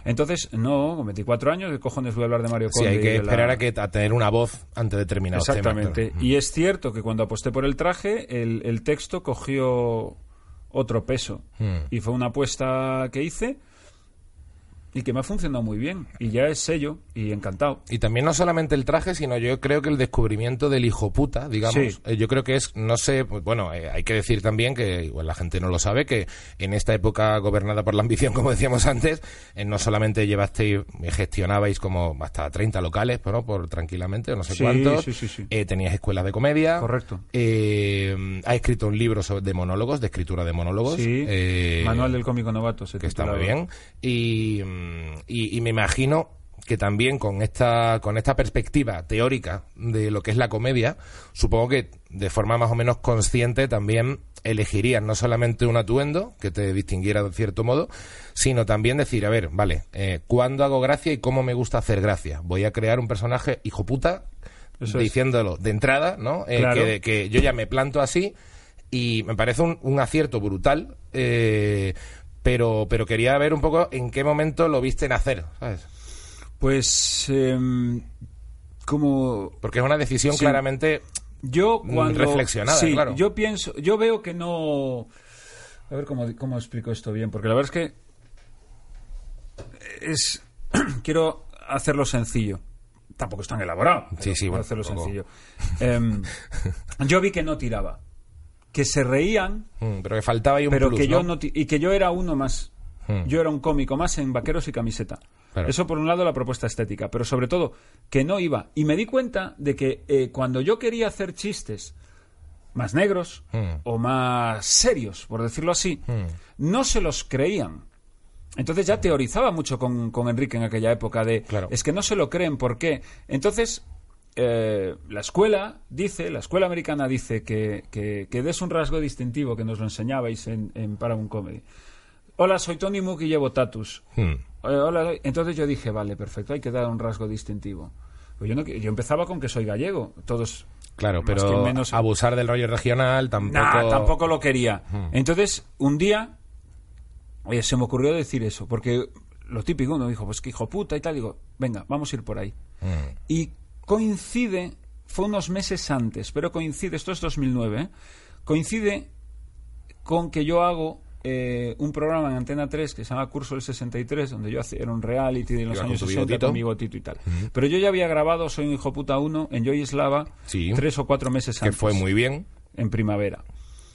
Entonces, no, con 24 años, ¿de cojones voy a hablar de Mario Sí, Conde? hay y que la- esperar a, que, a tener una voz ante determinados Exactamente. temas. claro. Y es cierto que cuando aposté por el traje, el, el texto cogió otro peso. Mm. Y fue una apuesta que hice y que me ha funcionado muy bien. Y ya es sello y encantado. Y también no solamente el traje, sino yo creo que el descubrimiento del hijo puta, digamos. Sí. eh, yo creo que es, no sé, pues, bueno, eh, hay que decir también que igual la gente no lo sabe, que en esta época gobernada por la ambición, como decíamos antes, eh, no solamente llevasteis, gestionabais como hasta 30 locales, ¿no? por tranquilamente, no sé Sí, cuántos. sí, sí, sí. Eh, tenías escuelas de comedia. Correcto. Eh, ha escrito un libro sobre- de monólogos, de escritura de monólogos. Sí. eh, Manual del cómico novato. Se que está muy bien. Y, mm, y, y me imagino que también con esta, con esta perspectiva teórica de lo que es la comedia, supongo que de forma más o menos consciente también elegirías no solamente un atuendo que te distinguiera de cierto modo, sino también decir, a ver, vale, eh, ¿cuándo hago gracia y cómo me gusta hacer gracia? Voy a crear un personaje hijo puta, Eso es. diciéndolo de entrada, ¿no? Eh, Claro. que, que yo ya me planto así y me parece un, un acierto brutal, eh, pero, pero quería ver un poco en qué momento lo viste nacer, ¿sabes? Pues, em, como Porque es una decisión Sí. claramente... Yo Mm, cuando reflexionada, sí, claro. yo pienso, yo veo que no. A ver cómo, cómo explico esto bien, porque la verdad es que es quiero hacerlo sencillo. Tampoco es tan elaborado. Sí, sí, bueno, hacerlo poco. sencillo. Em, yo vi que no tiraba, que se reían, mm, pero que faltaba ahí un pero plus, que yo ¿no? y que yo era uno más. Hmm. Yo era un cómico más en vaqueros y camiseta. Claro. Eso por un lado la propuesta estética, pero sobre todo que no iba. Y me di cuenta de que eh, cuando yo quería hacer chistes más negros Hmm. o más serios, por decirlo así, no se los creían. Entonces ya teorizaba mucho con, con Enrique en aquella época de Claro. es que no se lo creen, ¿por qué? Entonces eh, la escuela dice, la escuela americana dice que, que, que des un rasgo distintivo que nos lo enseñabais en, en Paramount Comedy. Hola, soy Tony Mook y llevo tatus. Mm, Eh, hola, entonces yo dije, vale, perfecto, hay que dar un rasgo distintivo. Pues yo, no, yo empezaba con que soy gallego, todos Claro, pero menos- abusar del rollo regional tampoco... Nah, tampoco lo quería. Entonces, un día oye, se me ocurrió decir eso, porque lo típico, uno dijo, pues que hijo puta y tal, digo, venga, vamos a ir por ahí. Mm, Y coincide, fue unos meses antes, pero coincide, esto es 2009, ¿eh? coincide con que yo hago eh, un programa en Antena 3 que se llama Curso del 63, donde yo hacía, era un reality de los Iba con años tu 60 bigotito. con bigotito y tal. Pero yo ya había grabado Soy un hijo puta 1 en Joy Slava Sí. tres o cuatro meses que antes fue muy bien. en primavera.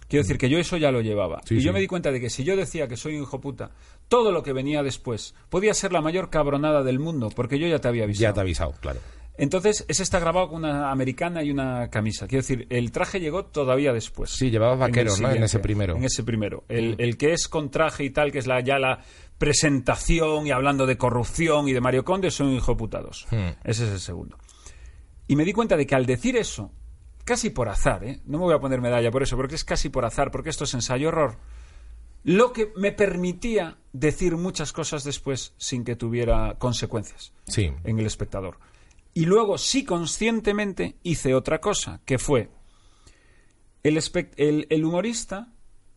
Quiero decir que yo eso ya lo llevaba. Sí, y yo me di cuenta de que si yo decía que soy un hijo puta, todo lo que venía después podía ser la mayor cabronada del mundo, porque yo ya te había avisado. Ya te ha avisado, claro. Entonces, ese está grabado con una americana y una camisa. Quiero decir, el traje llegó todavía después. Sí, En el vaqueros, ¿no? En ese primero. En ese primero. El, el que es con traje y tal, que es la, ya la presentación y hablando de corrupción y de Mario Conde, son hijo putados. Hmm. Ese es el segundo. Y me di cuenta de que al decir eso, casi por azar, ¿eh? no me voy a poner medalla por eso, porque es casi por azar, porque esto es ensayo-horror, lo que me permitía decir muchas cosas después sin que tuviera consecuencias Sí. en el espectador. Y luego, sí, conscientemente, hice otra cosa, que fue el, el- el humorista,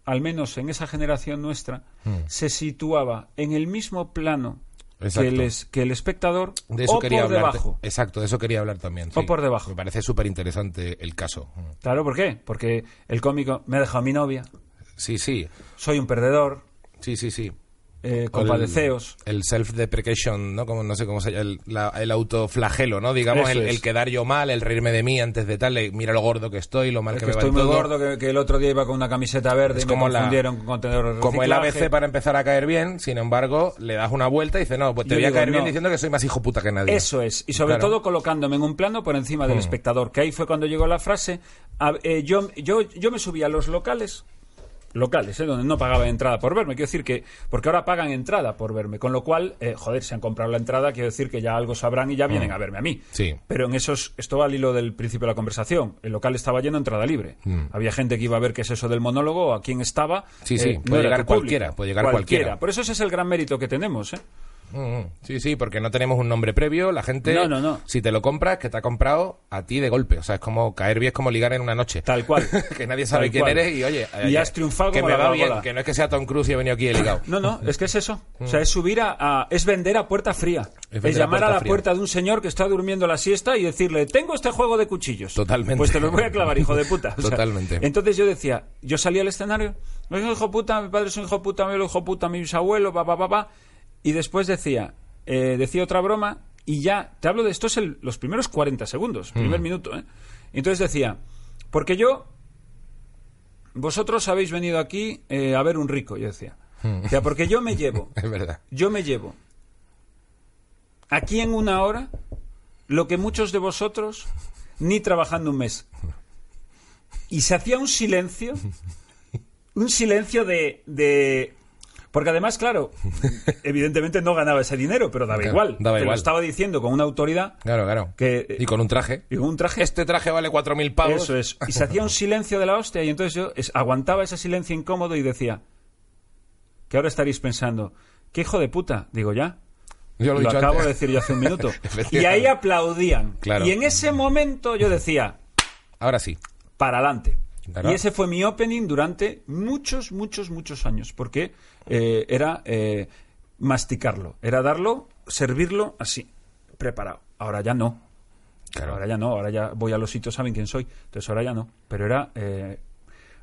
al menos en esa generación nuestra, Hmm. se situaba en el mismo plano que Exacto. que el espectador De eso o quería por hablar. debajo. Exacto, de eso quería hablar también. O por debajo. Me parece súper interesante el caso. Claro, ¿por qué? Porque el cómico me ha dejado mi novia, Sí, sí. soy un perdedor, Sí, sí, sí. Eh, el- self-deprecation, ¿no? Como, no sé cómo se llama. El, la- el autoflagelo, ¿no? Digamos, el, quedar yo mal, el reírme de mí antes de tal. Mira lo gordo que estoy, lo mal Es que, que me va estoy en muy todo. gordo que, que el otro día iba con una camiseta verde Es y como me la- confundieron con contenedor de Como el. ABC para empezar a caer bien, sin embargo, le das una vuelta y dices, no, pues te Yo voy a caer bien diciendo que soy más hijo puta que nadie. Eso es, y sobre Claro. todo colocándome en un plano por encima del espectador, que ahí fue cuando llegó la frase, a- eh, yo, yo, yo me subí a los locales, locales, eh, donde no pagaba entrada por verme, quiero decir que, porque ahora pagan entrada por verme, con lo cual, eh, joder, si han comprado la entrada, quiero decir que ya algo sabrán y ya vienen a verme a mí. Sí. Pero en esos, esto va al hilo del principio de la conversación, el local estaba lleno, entrada libre. Había gente que iba a ver qué es eso del monólogo, a quién estaba. Sí, eh, sí, no puede era llegar cualquiera, puede llegar cualquiera. Por eso ese es el gran mérito que tenemos, ¿eh? Mm, mm. Sí, sí, porque no tenemos un nombre previo. La gente, No, no, no. si te lo compras, que te ha comprado a ti de golpe. O sea, es como caer bien, es como ligar en una noche. Tal cual. que nadie sabe Tal quién cual. eres y oye. Y has triunfado Que como me la va bien, que no es que sea Tom Cruise y he venido aquí he ligado. No, no, es que es eso. O sea, es subir a, a- es vender a puerta fría. Es, llamar a, puerta la fría. puerta de un señor que está durmiendo la siesta y decirle, tengo este juego de cuchillos. Totalmente. Pues te los voy a clavar, hijo de puta. O sea, Totalmente. entonces yo decía, yo salía al escenario, un hijo puta, mi padre es un hijo de puta, mi abuelo hijo puta, mi bisabuelo, pa, pa, pa, pa. Y después decía, eh, decía otra broma y ya, te hablo de esto, es el- los primeros 40 segundos, primer Mm. minuto, ¿eh? Entonces decía, porque yo vosotros habéis venido aquí eh, a ver un rico, yo decía. Mm. O sea, porque yo me llevo, Es verdad. yo me llevo aquí en una hora lo que muchos de vosotros ni trabajando un mes. Y se hacía un silencio, un silencio de... de porque además, claro, evidentemente no ganaba ese dinero, pero daba Claro, igual. daba Te lo igual. estaba diciendo con una autoridad Claro, claro. que... Y con un traje. y con un traje Este traje vale 4.000 pavos. eso es. Y se hacía un silencio de la hostia y entonces yo es- aguantaba ese silencio incómodo y decía, que ahora estaréis pensando, ¿qué hijo de puta? Digo, ya. Yo lo Lo acabo antes. de decir yo hace un minuto. y ahí aplaudían. Claro. Y en ese momento yo decía, Ahora sí. para adelante. Y ese fue mi opening durante muchos, muchos, muchos años, porque eh, era eh, masticarlo, era darlo, servirlo así, preparado. Ahora ya no. Claro. Ahora ya no, ahora ya voy a los sitios, saben quién soy. Entonces ahora ya no. Pero era eh,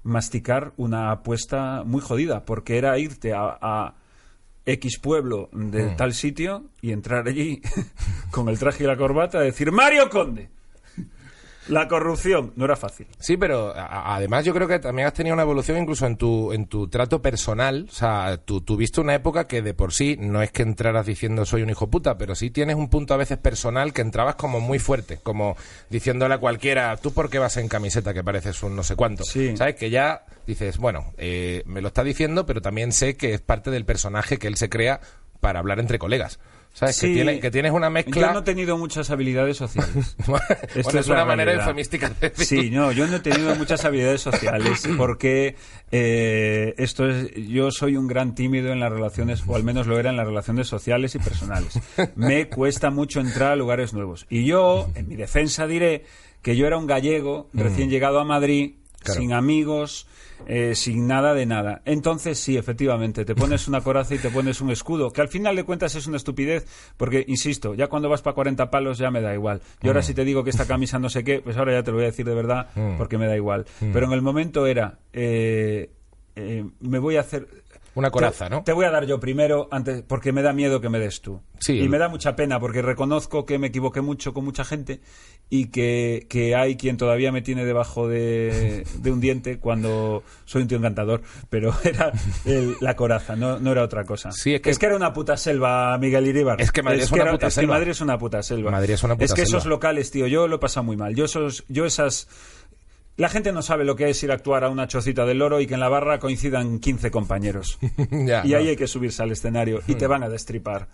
masticar una apuesta muy jodida, porque era irte a, a X pueblo de Mm. tal sitio y entrar allí con el traje y la corbata y decir Mario Conde. La corrupción no era fácil. Sí, pero además yo creo que también has tenido una evolución incluso en tu, en tu trato personal. O sea, tú tuviste una época que de por sí no es que entraras diciendo soy un hijo puta, pero sí tienes un punto a veces personal que entrabas como muy fuerte, como diciéndole a cualquiera, tú por qué vas en camiseta que pareces un no sé cuánto. Sí. ¿Sabes? Que ya dices, bueno, eh, me lo está diciendo, pero también sé que es parte del personaje que él se crea para hablar entre colegas. ¿Sabes? Que, Sí. tiene, que tienes una mezcla... Yo no he tenido muchas habilidades sociales. bueno, Esto es, una manera eufemística de decir. Sí, no, yo no he tenido muchas habilidades sociales porque eh, esto es, yo soy un gran tímido en las relaciones, o al menos lo era en las relaciones sociales y personales. Me cuesta mucho entrar a lugares nuevos. Y yo, en mi defensa, diré que yo era un gallego recién llegado a Madrid, Mm. Claro. sin amigos, eh, sin nada de nada. Entonces, sí, efectivamente, te pones una coraza y te pones un escudo, que al final de cuentas es una estupidez, porque, insisto, ya cuando vas para 40 palos ya me da igual. Y ahora si te digo que esta camisa no sé qué, pues ahora ya te lo voy a decir de verdad, Mm. porque me da igual. Pero en el momento era, eh, eh, me voy a hacer... Una coraza, te, ¿no? Te voy a dar yo primero, antes, porque me da miedo que me des tú. Sí, y el- me da mucha pena, porque reconozco que me equivoqué mucho con mucha gente y que, que hay quien todavía me tiene debajo de, de un diente cuando soy un tío encantador. Pero era el- la coraza, no, no era otra cosa. Sí, es que- era una puta selva, Miguel Iribar. Es que Madrid es una era- puta es que selva. Madrid es una puta selva. Madrid es una puta Es que esos selva. locales, tío, yo lo he pasado muy mal. Yo, esos, yo esas... La gente no sabe lo que es ir a actuar a una chocita del loro y que en la barra coincidan 15 compañeros. Ya, y no. ahí hay que subirse al escenario y te van a destripar.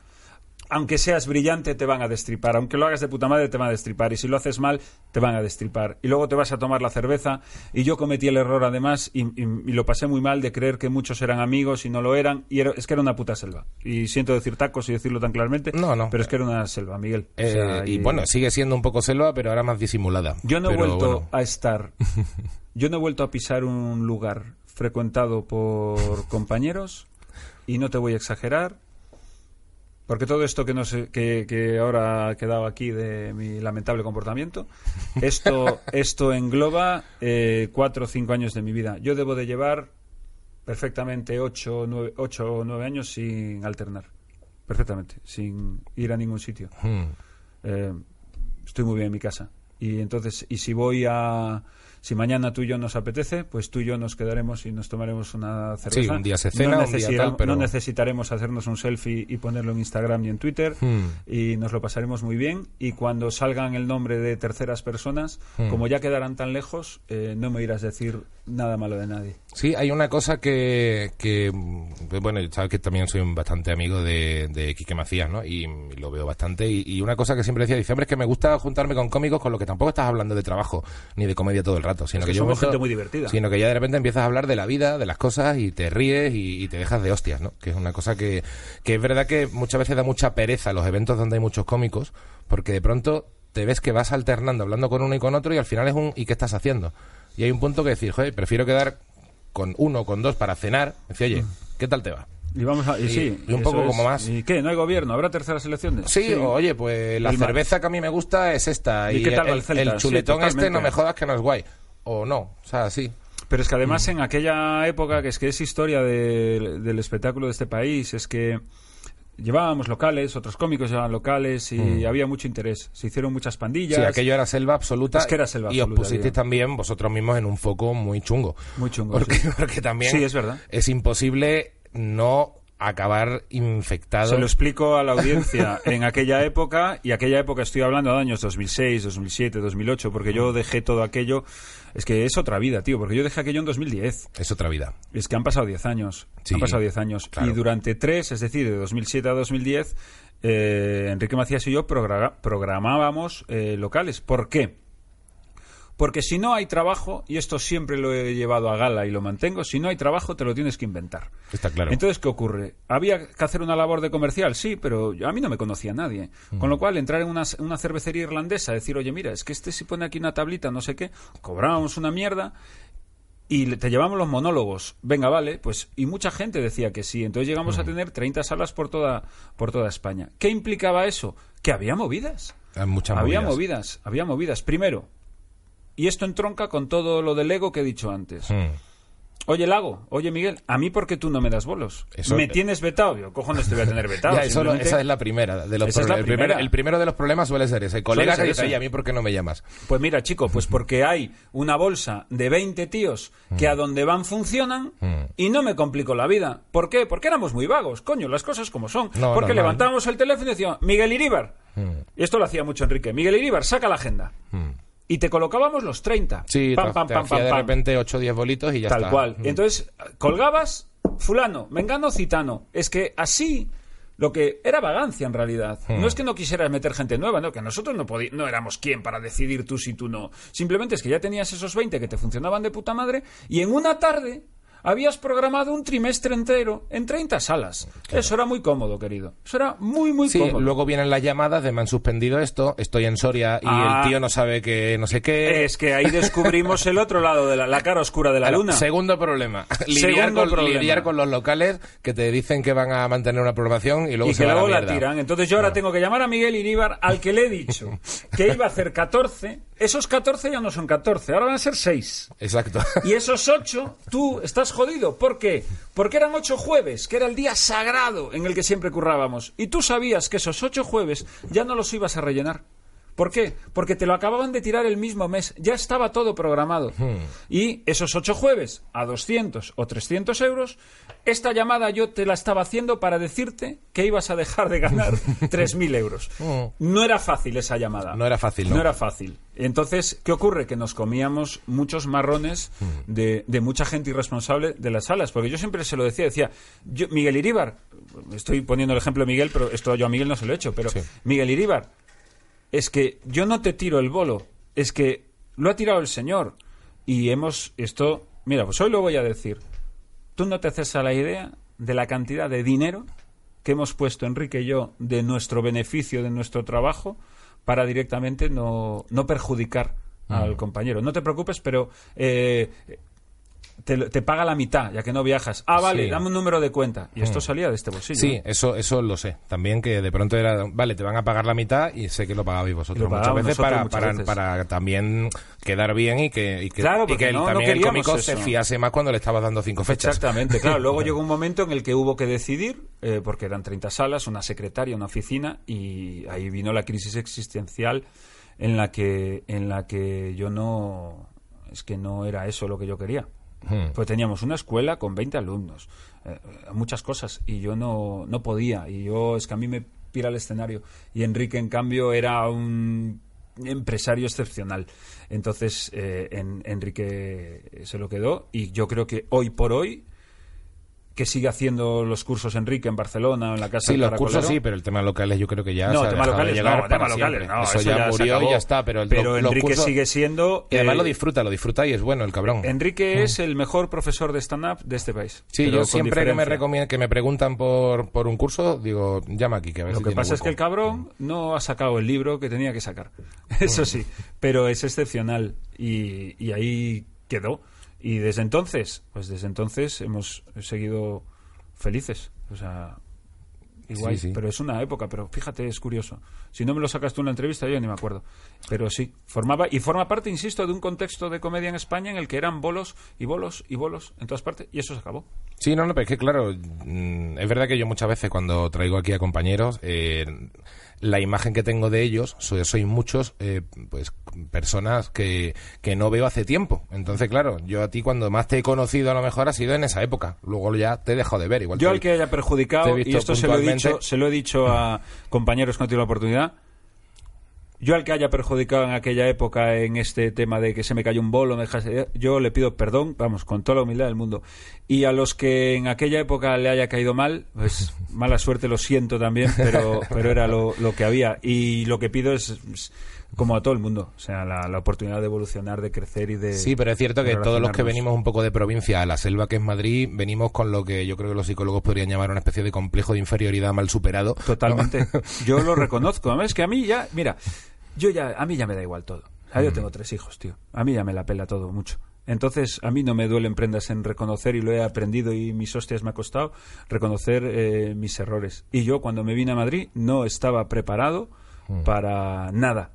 Aunque seas brillante, te van a destripar. Aunque lo hagas de puta madre, te van a destripar. Y si lo haces mal, te van a destripar. Y luego te vas a tomar la cerveza. Y yo cometí el error, además, y, y- y lo pasé muy mal de creer que muchos eran amigos y no lo eran. Y era- es que era una puta selva. Y siento decir tacos y decirlo tan claramente. No, no. Pero es que era una selva, Miguel. O Eh, sea, y bueno, sigue siendo un poco selva, pero ahora más disimulada. yo no he vuelto bueno. a estar. Yo no he vuelto a pisar un lugar frecuentado por compañeros y no te voy a exagerar. Porque todo esto que, no sé, que, que ahora ha quedado aquí de mi lamentable comportamiento, esto, esto engloba eh, cuatro o cinco años de mi vida. Yo debo de llevar perfectamente ocho, o nueve, ocho o nueve años sin alternar. Perfectamente, sin ir a ningún sitio Hmm. eh, estoy muy bien en mi casa. Y entonces, y si voy a. Si mañana tú y yo nos apetece, pues tú y yo nos quedaremos y nos tomaremos una cerveza. un día se cena, un día necesita- tal, pero- no necesitaremos hacernos un selfie y ponerlo en Instagram y en Twitter. Hmm. Y nos lo pasaremos muy bien. Y cuando salgan el nombre de terceras personas, Hmm. como ya quedarán tan lejos, eh, no me irás a decir nada malo de nadie. Sí, hay una cosa que, que bueno, sabes que también soy un bastante amigo de, de Quique Macías, ¿no? Y, y lo veo bastante. Y, y una cosa que siempre decía, dice, hombre, es que me gusta juntarme con cómicos con los que tampoco estás hablando de trabajo ni de comedia todo el rato, sino Es que, que yo somos gente muy divertida. Sino que ya de repente empiezas a hablar de la vida, de las cosas y te ríes y, y te dejas de hostias, ¿no? Que es una cosa que, que es verdad que muchas veces da mucha pereza los eventos donde hay muchos cómicos, porque de pronto te ves que vas alternando, hablando con uno y con otro y al final es un ¿y qué estás haciendo? Y hay un punto que decir, joder, prefiero quedar con uno o con dos para cenar. Decir, oye, ¿qué tal te va? Y vamos a, y, Y- sí, y un poco es. como más. ¿Y qué? ¿No hay gobierno? ¿Habrá terceras elecciones? Sí, oye, pues la El cerveza que a mí me gusta es esta. ¿Y qué tal el, el el Sí, chuletón este no me jodas que no es guay. O no, o sea, sí. Pero es que Mm. además en aquella época, que es que es historia de- del espectáculo de este país, es que llevábamos locales, otros cómicos llevaban locales y había mucho interés. Se hicieron muchas pandillas. Mm. Sí, aquello era selva absoluta. Es que era selva y absoluta, os pusisteis también vosotros mismos en un foco muy chungo. Muy chungo, Porque, sí. porque también Sí, es verdad. es imposible no acabar infectado. Se lo explico a la audiencia en aquella época, y aquella época estoy hablando de años 2006, 2007, 2008, porque yo dejé todo aquello. Es que es otra vida, tío, porque yo dejé aquello en 2010. Es otra vida. Es que han pasado 10 años. Sí, han pasado 10 años. claro. Y durante tres, es decir, de 2007 a 2010, eh, Enrique Macías y yo progra- programábamos eh, locales. ¿Por qué? Porque si no hay trabajo, y esto siempre lo he llevado a gala y lo mantengo, si no hay trabajo te lo tienes que inventar. Está claro. Entonces, ¿qué ocurre? ¿Había que hacer una labor de comercial? Sí, pero yo- a mí no me conocía nadie. Mm. Con lo cual, entrar en una, una cervecería irlandesa, decir, oye, mira, es que este si pone aquí una tablita, no sé qué, cobrábamos una mierda y te llevamos los monólogos. Venga, vale, pues. Y mucha gente decía que sí. Entonces llegamos a tener 30 salas por toda, por toda España. ¿Qué implicaba eso? Que había movidas. Muchas había movidas. movidas, había movidas. Primero, y esto entronca con todo lo del ego que he dicho antes. Mm. Oye, Lago, oye, Miguel, ¿a mí por qué tú no me das bolos? Eso- ¿Me tienes vetado? Yo, cojones te voy a tener vetado. Ya, eso lo- Simplemente- esa es la primera. De los problemas. el, primer- el primero de los problemas suele ser ese. Colega ser que dice, ese. "Oye, ¿a mí por qué no me llamas? Pues mira, chico, pues porque hay una bolsa de 20 tíos que a donde van funcionan Mm. y no me complicó la vida. ¿Por qué? Porque éramos muy vagos, coño, las cosas como son. No, porque levantábamos el teléfono y decíamos, Miguel Iríbar. Mm. Y esto lo hacía mucho Enrique. Miguel Iríbar, saca la agenda. Mm. Y te colocábamos los 30. Sí, Pam, pam, te pam, hacía de repente 8 o 10 bolitos y ya Tal está. cual. Mm. Entonces, colgabas, fulano, mengano, citano. Es que así, lo que era vagancia en realidad. Hmm. No es que no quisieras meter gente nueva, no, que nosotros no, no éramos quien para decidir tú si tú no. Simplemente es que ya tenías esos 20 que te funcionaban de puta madre y en una tarde habías programado un trimestre entero en 30 salas. Eso era muy cómodo, querido. Eso era muy, muy Sí, cómodo. luego vienen las llamadas de me han suspendido esto, estoy en Soria y Ah. el tío no sabe que no sé qué. Es que ahí descubrimos el otro lado de la, la cara oscura de la Claro, luna. Segundo problema. lidiar, Segundo con, problema. lidiar con los locales que te dicen que van a mantener una programación y luego y se que va luego la la tiran. Entonces yo ahora tengo que llamar a Miguel Iríbar, al que le he dicho que iba a hacer 14. Esos 14 ya no son 14, ahora van a ser 6. Exacto. Y esos 8, tú estás jodido. ¿Por qué? Porque eran 8 jueves, que era el día sagrado en el que siempre currábamos. Y tú sabías que esos 8 jueves ya no los ibas a rellenar. ¿Por qué? Porque te lo acababan de tirar el mismo mes. Ya estaba todo programado. Y esos ocho jueves a 200 o 300 euros, esta llamada yo te la estaba haciendo para decirte que ibas a dejar de ganar 3.000 euros. No era fácil esa llamada. No era fácil, ¿no? No era fácil. Entonces, ¿qué ocurre? Que nos comíamos muchos marrones de, de mucha gente irresponsable de las salas. Porque yo siempre se lo decía, decía, yo, Miguel Iríbar, estoy poniendo el ejemplo de Miguel, pero esto yo a Miguel no se lo he hecho, pero Sí. Miguel Iríbar, es que yo no te tiro el bolo, es que lo ha tirado el señor. Y hemos, esto, mira, pues hoy lo voy a decir. Tú no te haces a la idea de la cantidad de dinero que hemos puesto Enrique y yo de nuestro beneficio, de nuestro trabajo, para directamente no, no perjudicar al compañero. No te preocupes, pero eh, te, te paga la mitad, ya que no viajas. Ah, vale, Sí. dame un número de cuenta. Y esto salía de este bolsillo. Sí, eso, eso lo sé. También que de pronto era, vale, te van a pagar la mitad y sé que lo pagabais vosotros Lo muchas veces, para, muchas para, veces. para también quedar bien y que, y que, Claro, y que no también el cómico se fiase más cuando le estabas dando cinco fechas. Exactamente, claro. Luego llegó un momento en el que hubo que decidir, eh, porque eran 30 salas, una secretaria, una oficina, y ahí vino la crisis existencial en la que, en la que yo no. Es que no era eso lo que yo quería. Hmm. Pues teníamos una escuela con 20 alumnos, eh, muchas cosas, y yo no, no podía. Y yo, es que a mí me pira el escenario. Y Enrique, en cambio, era un empresario excepcional. Entonces, eh, en- Enrique se lo quedó, y yo creo que hoy por hoy, que sigue haciendo los cursos Enrique en Barcelona o en la casa Sí, los Caracolero. cursos sí, pero el tema locales yo creo que ya no, se ha temas dejado locales de llegar no, para temas locales no, eso, eso ya, murió y ya está, pero, el- Pero Enrique cursos- sigue siendo Y además eh, lo disfruta, lo disfruta y es bueno el cabrón. Enrique es el mejor profesor de stand-up de este país. Sí, yo siempre que me, diferencia. que me preguntan por, por un curso, digo, llama aquí, que a ver Lo si que pasa es que el cabrón no ha sacado el libro que tenía que sacar. Eso sí, pero es excepcional y, y ahí quedó. Y desde entonces, pues desde entonces hemos seguido felices. O sea, igual, Sí, sí. pero es una época, pero fíjate, es curioso. Si no me lo sacas tú en la entrevista, yo ni me acuerdo. Pero sí, formaba, y forma parte, insisto, de un contexto de comedia en España en el que eran bolos y bolos y bolos en todas partes, y eso se acabó. Sí, no, no, pero es que claro, mm, es verdad que yo muchas veces cuando traigo aquí a compañeros, eh, la imagen que tengo de ellos, soy, soy muchos, eh, pues personas que, que no veo hace tiempo. Entonces, claro, yo a ti cuando más te he conocido a lo mejor ha sido en esa época. Luego ya te he dejado de ver. Igual Yo al que haya perjudicado, y esto se lo, he dicho, se lo he dicho a compañeros que no tienen la oportunidad, yo al que haya perjudicado en aquella época en este tema de que se me cayó un bolo, me dejase- yo le pido perdón, vamos, con toda la humildad del mundo. Y a los que en aquella época le haya caído mal, pues mala suerte, lo siento también, pero, pero era lo, lo que había. Y lo que pido es, es como a todo el mundo, o sea, la, la oportunidad de evolucionar, de crecer y de... Sí, pero es cierto que todos los que venimos un poco de provincia a la selva que es Madrid, venimos con lo que yo creo que los psicólogos podrían llamar una especie de complejo de inferioridad mal superado. Totalmente. Yo lo reconozco. Además, es que a mí ya, mira, yo ya, a mí ya me da igual todo. O sea, yo tengo tres hijos, tío. A mí ya me la pela todo mucho. Entonces, a mí no me duelen prendas en reconocer, y lo he aprendido y mis hostias me ha costado, reconocer eh, mis errores. Y yo, cuando me vine a Madrid, no estaba preparado para nada.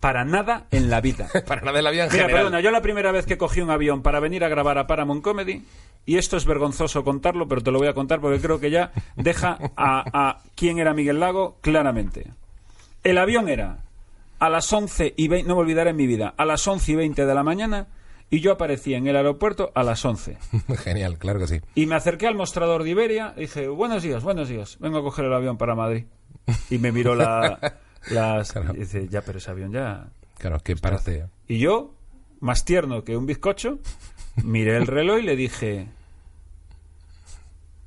Para nada en la vida. Para nada de la vida en Mira, general. perdona, yo la primera vez que cogí un avión para venir a grabar a Paramount Comedy, y esto es vergonzoso contarlo, pero te lo voy a contar porque creo que ya deja a, a quién era Miguel Lago claramente. El avión era a las 11 y 20, no me olvidaré en mi vida, a las 11 y 20 de la mañana, y yo aparecía en el aeropuerto a las 11. Genial, claro que sí. Y me acerqué al mostrador de Iberia y dije, buenos días, buenos días, vengo a coger el avión para Madrid. Y me miró la, las... Claro. Y dice, ya, pero ese avión ya... Claro, que parece... Y yo, más tierno que un bizcocho, miré el reloj y le dije,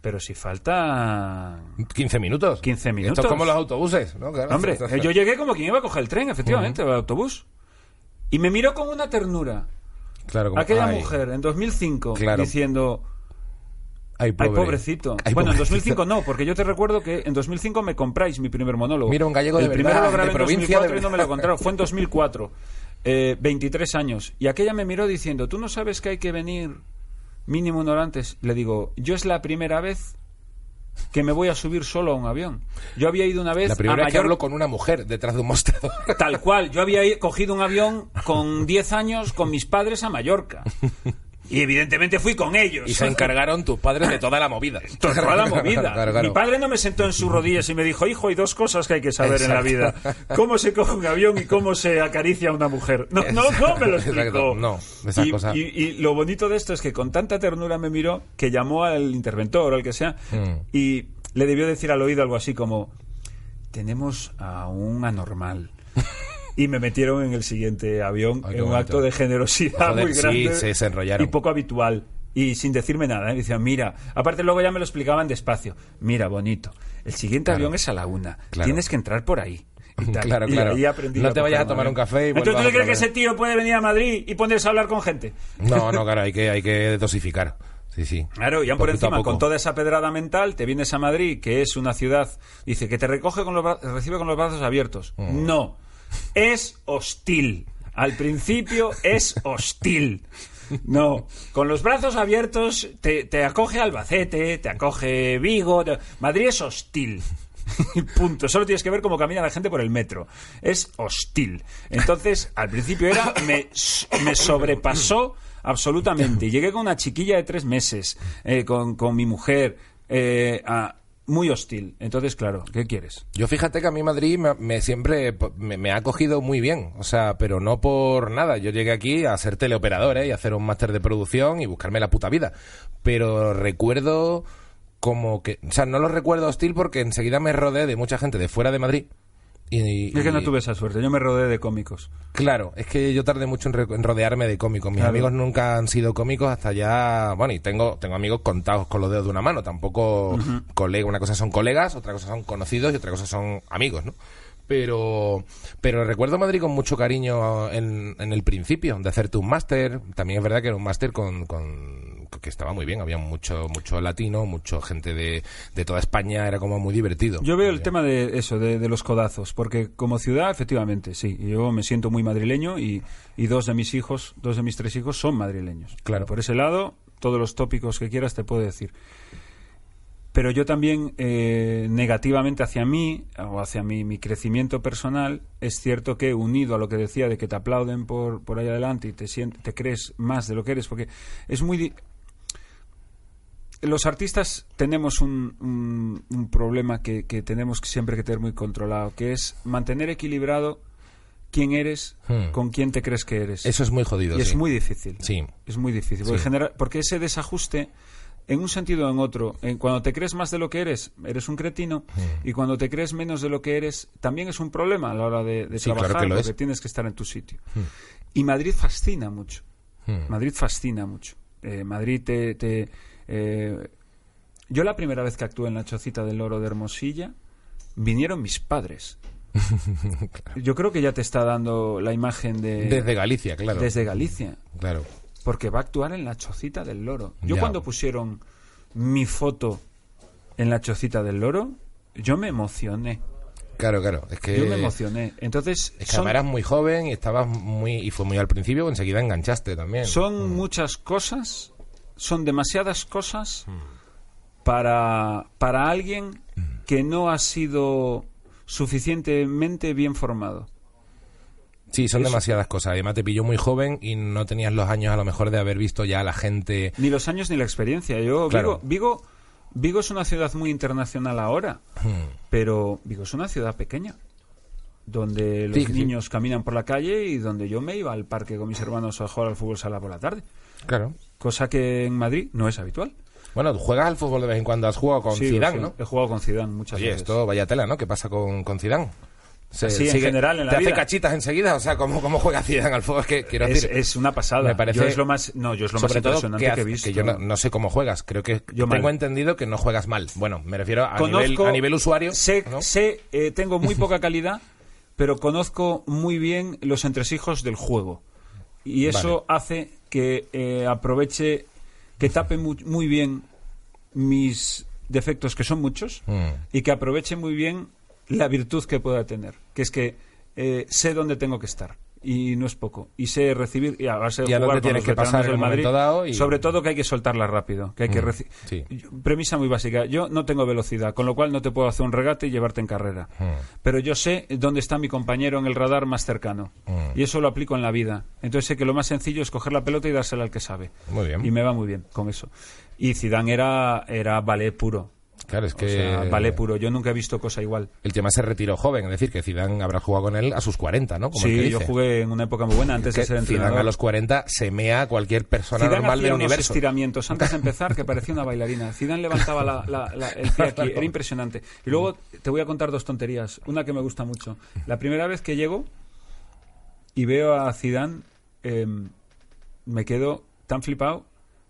pero si falta... 15 minutos. 15 minutos. Esto es como los autobuses, ¿no? Claro. Hombre, eh, yo llegué como quien iba a coger el tren, efectivamente, el autobús. Y me miró con una ternura. Claro, como- Aquella ay, mujer en 2005 Claro. diciendo, Ay, ay, pobre. pobrecito. Ay, bueno, en pobrecito. 2005 no, porque yo te recuerdo que en 2005 me compráis mi primer monólogo. Mira, un gallego el de primero verdad, lo grabé en provincia 2004 de y no me lo contaron. Fue en 2004. Eh, 23 años. Y aquella me miró diciendo, ¿tú no sabes que hay que venir mínimo una hora antes? Le digo, yo es la primera vez que me voy a subir solo a un avión. Yo había ido una vez La primera a vez que Mallorca. hablo con una mujer detrás de un mostrador. Tal cual. Yo había cogido un avión con 10 años con mis padres a Mallorca. Y evidentemente fui con ellos. Y se encargaron tus padres de toda la movida. Toda la movida. Claro, claro. Mi padre no me sentó en sus rodillas y me dijo, hijo, hay dos cosas que hay que saber en la vida. Cómo se coge un avión y cómo se acaricia a una mujer. No, no, no me lo explicó. No, esas y, cosas. y- y lo bonito de esto es que con tanta ternura me miró que llamó al interventor o al que sea Mm. y le debió decir al oído algo así como, tenemos a un anormal. Y me metieron en el siguiente avión Ay, en un bonito. acto de generosidad Joder, muy sí, grande se- se y poco habitual. Y sin decirme nada, ¿eh? decían, mira, aparte luego ya me lo explicaban despacio. Mira, bonito, el siguiente Claro. avión es a la una. Claro. Tienes que entrar por ahí. Y tal. Claro, Y claro. aprendí No te vayas a tomar un café y Entonces, ¿tú crees que ese tío puede venir a Madrid y ponerse a hablar con gente? No, no, claro, hay que, hay que dosificar. Sí, sí. Claro, y aún por encima, con toda esa pedrada mental, te vienes a Madrid, que es una ciudad, dice, que te recoge con los bra- recibe con los brazos abiertos. Mm. No, es hostil. Al principio es hostil. No, con los brazos abiertos te, te acoge Albacete, te acoge Vigo. Madrid es hostil. Punto. Solo tienes que ver cómo camina la gente por el metro. Es hostil. Entonces, al principio era. Me, me sobrepasó absolutamente. Llegué con una chiquilla de tres meses, eh, con, con mi mujer, eh, a- muy hostil. Entonces, claro, ¿qué quieres? Yo fíjate que a mí Madrid me, me siempre me, ha acogido muy bien, o sea, pero no por nada. Yo llegué aquí a ser teleoperador ¿eh? y hacer un máster de producción y buscarme la puta vida. Pero recuerdo como que, o sea, no lo recuerdo hostil porque enseguida me rodeé de mucha gente de fuera de Madrid. Y, Es que no tuve esa suerte. Yo me rodeé de cómicos. Claro, es que yo tardé mucho en, re- en rodearme de cómicos. Mis Claro. amigos nunca han sido cómicos hasta ya. Bueno, y tengo, tengo amigos contados con los dedos de una mano. Tampoco colega, una cosa son colegas, otra cosa son conocidos y otra cosa son amigos, ¿no? Pero, pero recuerdo Madrid con mucho cariño en, en el principio, de hacerte un máster. También es verdad que era un máster con, con- que estaba muy bien. Había mucho, mucho latino, mucho gente de, de toda España. Era como muy divertido. Yo veo el tema de eso, de, de los codazos, porque como ciudad, efectivamente, sí. Yo me siento muy madrileño y, y dos de mis hijos, dos de mis tres hijos son madrileños. Claro. Por ese lado, todos los tópicos que quieras te puedo decir. Pero yo también, eh, negativamente hacia mí, o hacia mi, mi crecimiento personal, es cierto que unido a lo que decía de que te aplauden por, por ahí adelante y te, sientes, te crees más de lo que eres, porque es muy... los artistas tenemos un, un- un problema que, que tenemos que siempre que tener muy controlado, que es mantener equilibrado quién eres Hmm. con quién te crees que eres. Eso es muy jodido. y es muy difícil. Sí. Es muy difícil. Porque, Sí. genera- porque ese desajuste, en un sentido o en otro, en, cuando te crees más de lo que eres, eres un cretino. Hmm. Y cuando te crees menos de lo que eres, también es un problema a la hora de, de Sí, claro trabajar, que lo porque es. tienes que estar en tu sitio. Y Madrid fascina mucho. Hmm. Madrid fascina mucho. Eh, Madrid te... te, eh, yo la primera vez que actué en la Chocita del Oro de Hermosilla, vinieron mis padres. Yo creo que ya te está dando la imagen de... Desde Galicia, claro. desde Galicia. Claro. Porque va a actuar en la Chocita del Loro. Yo Ya. cuando pusieron mi foto en la Chocita del Loro, yo me emocioné. Claro, claro. Es que, Yo me emocioné. Entonces, es que son, eras muy joven y estabas muy. Y fue muy al principio, enseguida enganchaste también. son Mm. muchas cosas, son demasiadas cosas Mm. para, para alguien que no ha sido suficientemente bien formado. Sí, son Eso- demasiadas cosas. Además, te pilló muy joven y no tenías los años a lo mejor de haber visto ya a la gente. Ni los años ni la experiencia. Yo, Claro. Vigo, Vigo, Vigo es una ciudad muy internacional ahora, Hmm. pero Vigo es una ciudad pequeña, donde los Sí, sí. niños caminan por la calle y donde yo me iba al parque con mis hermanos a jugar al fútbol sala por la tarde, Claro. cosa que en Madrid no es habitual. Bueno, tú juegas al fútbol de vez en cuando. Has jugado con Sí, Zidane, sí, ¿no? He jugado con Zidane muchas Oye, veces. esto vaya tela, ¿no? ¿Qué pasa con, con Zidane? Se- Sí, en general, en la ¿Te vida. hace cachitas enseguida? O sea, ¿cómo, cómo juega Zidane al fútbol? Es que quiero es, decir... es una pasada. me parece- Yo es lo más, no, yo es lo más impresionante que, he visto. que yo no, no sé cómo juegas. Creo que Yo tengo mal. entendido que no juegas mal. Bueno, me refiero a, Conozco- nivel, a nivel usuario. Sé, ¿no? sé, eh, tengo muy poca calidad, pero conozco muy bien los entresijos del juego. Y eso hace que eh, aproveche, que tape mu- muy, bien mis defectos, que son muchos, Mm. y que aproveche muy bien la virtud que pueda tener, que es que eh, sé dónde tengo que estar. Y no es poco. Y sé recibir y a base de Y a jugar con tienes los que pasar el Madrid, dado y- sobre todo que hay que soltarla rápido, que hay que reci- sí. Yo- Premisa muy básica. Yo no tengo velocidad, con lo cual no te puedo hacer un regate y llevarte en carrera. Mm. Pero yo sé dónde está mi compañero en el radar más cercano. Mm. Y eso lo aplico en la vida. Entonces sé que lo más sencillo es coger la pelota y dársela al que sabe. Muy bien. Y me va muy bien con eso. Y Zidane era, era ballet puro. Claro, es que O sea, ballet puro. Yo nunca he visto cosa igual. el tema se retiró joven, es decir, que Zidane habrá jugado con él a sus 40, ¿no? Como sí, yo jugué en una época muy buena antes Que de ser Zidane entrenador. a los 40 se mea a cualquier persona Zidane normal hacía del unos universo. estiramientos antes de empezar que parecía una bailarina. Zidane levantaba la- la- la- el pie aquí, era impresionante. Y luego te voy a contar dos tonterías. Una que me gusta mucho. La primera vez que llego y veo a Zidane, eh, me quedo tan flipado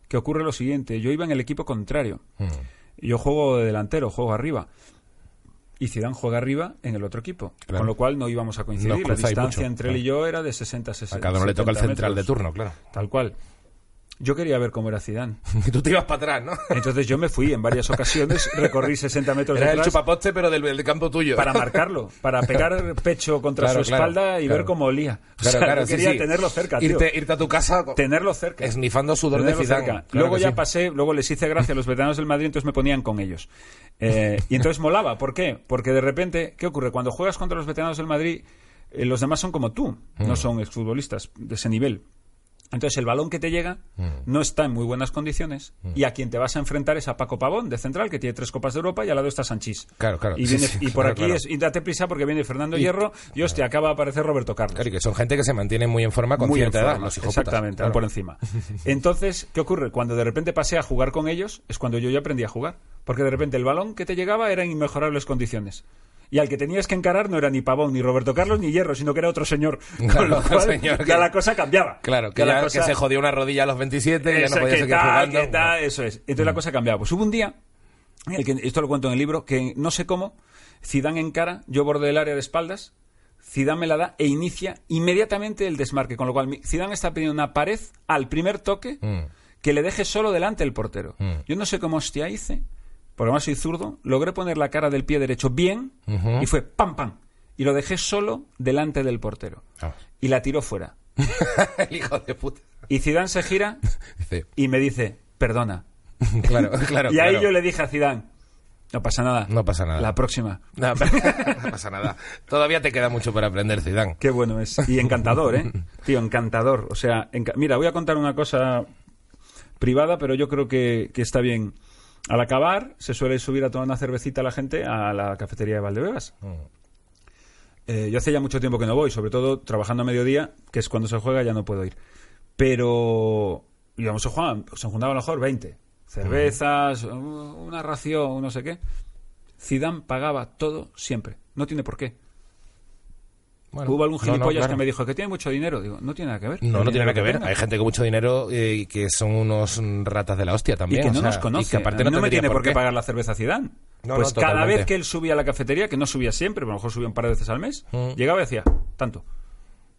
que ocurre lo siguiente. Yo iba en el equipo contrario. Mm. Yo juego de delantero, juego arriba. Y Zidane juega arriba en el otro equipo. Claro. Con lo cual no íbamos a coincidir. La distancia mucho, entre él y yo era de 60 60. A cada uno le toca el 70 central de turno, claro. Tal cual. Yo quería ver cómo era Zidane. Y tú te ibas para atrás, ¿no? Entonces yo me fui en varias ocasiones, recorrí 60 metros Era el detrás chupaposte, pero del, del campo tuyo. para marcarlo, para pegar pecho contra Claro, su claro, espalda y claro. ver cómo olía. O Claro, sea, yo quería sí. tenerlo cerca, tío. irte, irte a tu casa Tenerlo cerca. esnifando sudor de Tenerlo Zidane. cerca. Claro luego ya sí. pasé, luego les hice gracia a los veteranos del Madrid, entonces me ponían con ellos. Eh, y entonces molaba. ¿Por qué? Porque de repente, ¿qué ocurre? Cuando juegas contra los veteranos del Madrid, eh, los demás son como tú, Mm. no son exfutbolistas de ese nivel. Entonces el balón que te llega Mm. no está en muy buenas condiciones y a quien te vas a enfrentar es a Paco Pavón de central que tiene tres copas de Europa y al lado está Sanchís. Claro, claro. Y, viene- sí, y por claro, aquí claro. es y date prisa porque viene Fernando Hierro y hostia acaba de aparecer Roberto Carlos. Claro, y que son gente que se mantiene muy en forma con Muy en cierta edad, forma, los hijos Exactamente, por encima. Entonces, ¿qué ocurre? Cuando de repente pasé a jugar con ellos, es cuando yo ya aprendí a jugar. Porque de repente el balón que te llegaba era en inmejorables condiciones. Y al que tenías que encarar no era ni Pavón, ni Roberto Carlos, ni Hierro, sino que era otro señor. Claro, Con lo cual, señor ya que- la cosa cambiaba. Claro, que, Ya la ya- cosa- que se jodió una rodilla a los 27 y ya no podía ¿qué seguir tal, jugando. tal? Eso es. Entonces la cosa cambiaba. Pues hubo un día, el que, esto lo cuento en el libro, que no sé cómo, Zidane encara, yo borde el área de espaldas, Zidane me la da e inicia inmediatamente el desmarque, con lo cual Zidane está pidiendo una pared al primer toque Mm. que le deje solo delante el portero. Mm. Yo no sé cómo hostia hice, porque además soy zurdo, logré poner la cara del pie derecho bien y fue pam pam. Y lo dejé solo delante del portero. Ah. Y la tiró fuera. El hijo de puta. Y Zidane se gira y me dice, perdona. claro, claro. y ahí claro. yo le dije a Zidane, no pasa nada. No pasa nada. La próxima. No, no pasa nada. Todavía te queda mucho por aprender, Zidane. Qué bueno es. Y encantador, ¿eh? Tío, encantador. O sea, enca- mira, voy a contar una cosa privada, pero yo creo que, que está bien. Al acabar, se suele subir a tomar una cervecita la gente a la cafetería de Valdebebas. Eh, yo hace ya mucho tiempo que no voy, sobre todo trabajando a mediodía, que es cuando se juega, ya no puedo ir. Pero íbamos se jugaban, se juntaban a lo mejor 20. Cervezas, u- una ración, no sé qué. Zidane pagaba todo siempre. No tiene por qué. Bueno, Hubo algún no, no, gilipollas claro. que me dijo que tiene mucho dinero. Digo, no tiene nada que ver. No, no tiene nada que ver. tenga. Hay gente con mucho dinero eh, y que son unos mm, ratas de la hostia Y también. que o no sea, nos conoce. Y que aparte no, no me tiene por qué pagar la cerveza Zidane. Pues cada totalmente. vez que él subía a la cafetería, que no subía siempre, pero a lo mejor subía un par de veces al mes, Mm. llegaba y decía, tanto.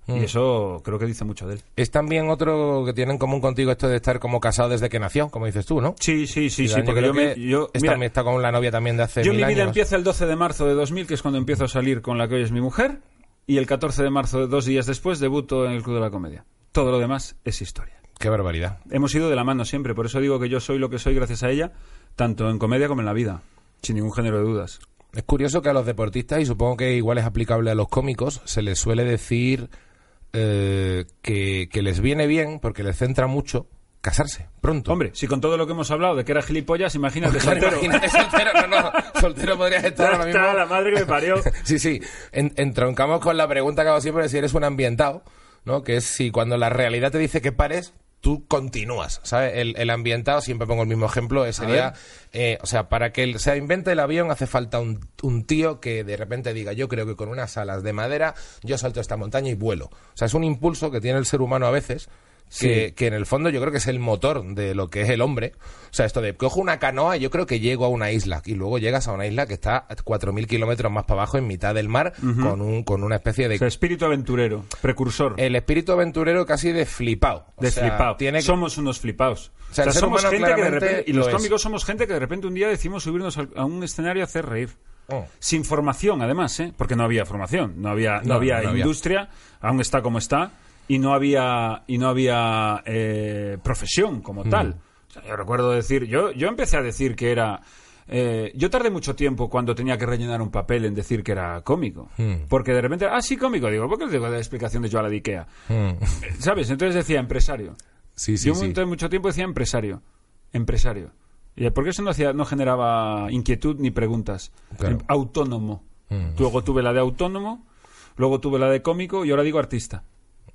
Y eso creo que dice mucho de él. Es también otro que tiene en común contigo esto de estar como casado desde que nació, como dices tú, ¿no? Sí, sí, sí, sí, porque yo, me, que yo, mira, está con la novia también de hace yo mil mi vida años. empieza el 12 de marzo de 2000, que es cuando empiezo a salir con la que hoy es mi mujer, y el 14 de marzo, dos días después, debuto en el Club de la Comedia. Todo lo demás es historia. Qué barbaridad. Hemos ido de la mano siempre, por eso digo que yo soy lo que soy gracias a ella, tanto en comedia como en la vida, sin ningún género de dudas. Es curioso que a los deportistas, y supongo que igual es aplicable a los cómicos, se les suele decir eh, que, que les viene bien, porque les centra mucho, casarse pronto. Hombre, si con todo lo que hemos hablado de que era gilipollas, imagínate soltero. imagínate soltero, no, no, soltero podrías estar ahora mismo. la madre que me parió. Sí, sí. En- entroncamos con la pregunta que hago siempre de si eres un ambientado, ¿no? Que es si cuando la realidad te dice que pares, tú continúas, ¿sabes? El, el ambientado, siempre pongo el mismo ejemplo, eh, sería, eh, o sea, para que el- se invente el avión hace falta un, un tío que de repente diga, yo creo que con unas alas de madera yo salto esta montaña y vuelo. O sea, es un impulso que tiene el ser humano a veces. Que, Sí. que en el fondo yo creo que es el motor de lo que es el hombre. O sea, esto de cojo una canoa y yo creo que llego a una isla. Y luego llegas a una isla que está a 4.000 kilómetros más para abajo en mitad del mar con, un, con una especie de O sea, espíritu aventurero, precursor. el espíritu aventurero casi de flipado. O de sea, flipado. Tiene que- Somos unos flipados. O sea, somos gente que de repente, y lo los cómicos somos gente que de repente un día decimos subirnos a un escenario a hacer reír. Oh. sin formación además, ¿eh? porque no había formación, no había, no, No, había no había. industria, aún está como está, y no había, y no había eh, profesión como Mm. tal. O sea, yo recuerdo decir, yo, yo empecé a decir que era... eh, yo tardé mucho tiempo cuando tenía que rellenar un papel en decir que era cómico. Mm. Porque de repente, ah, sí, cómico. Digo, ¿por qué digo la explicación de yo a la de Ikea? Mm. ¿Sabes? Entonces decía empresario. Sí, sí, yo sí. mucho tiempo decía empresario. Empresario. Y porque eso no, hacía, no generaba inquietud ni preguntas. Claro. Autónomo. Mm. Luego tuve la de autónomo, luego tuve la de cómico y ahora digo artista.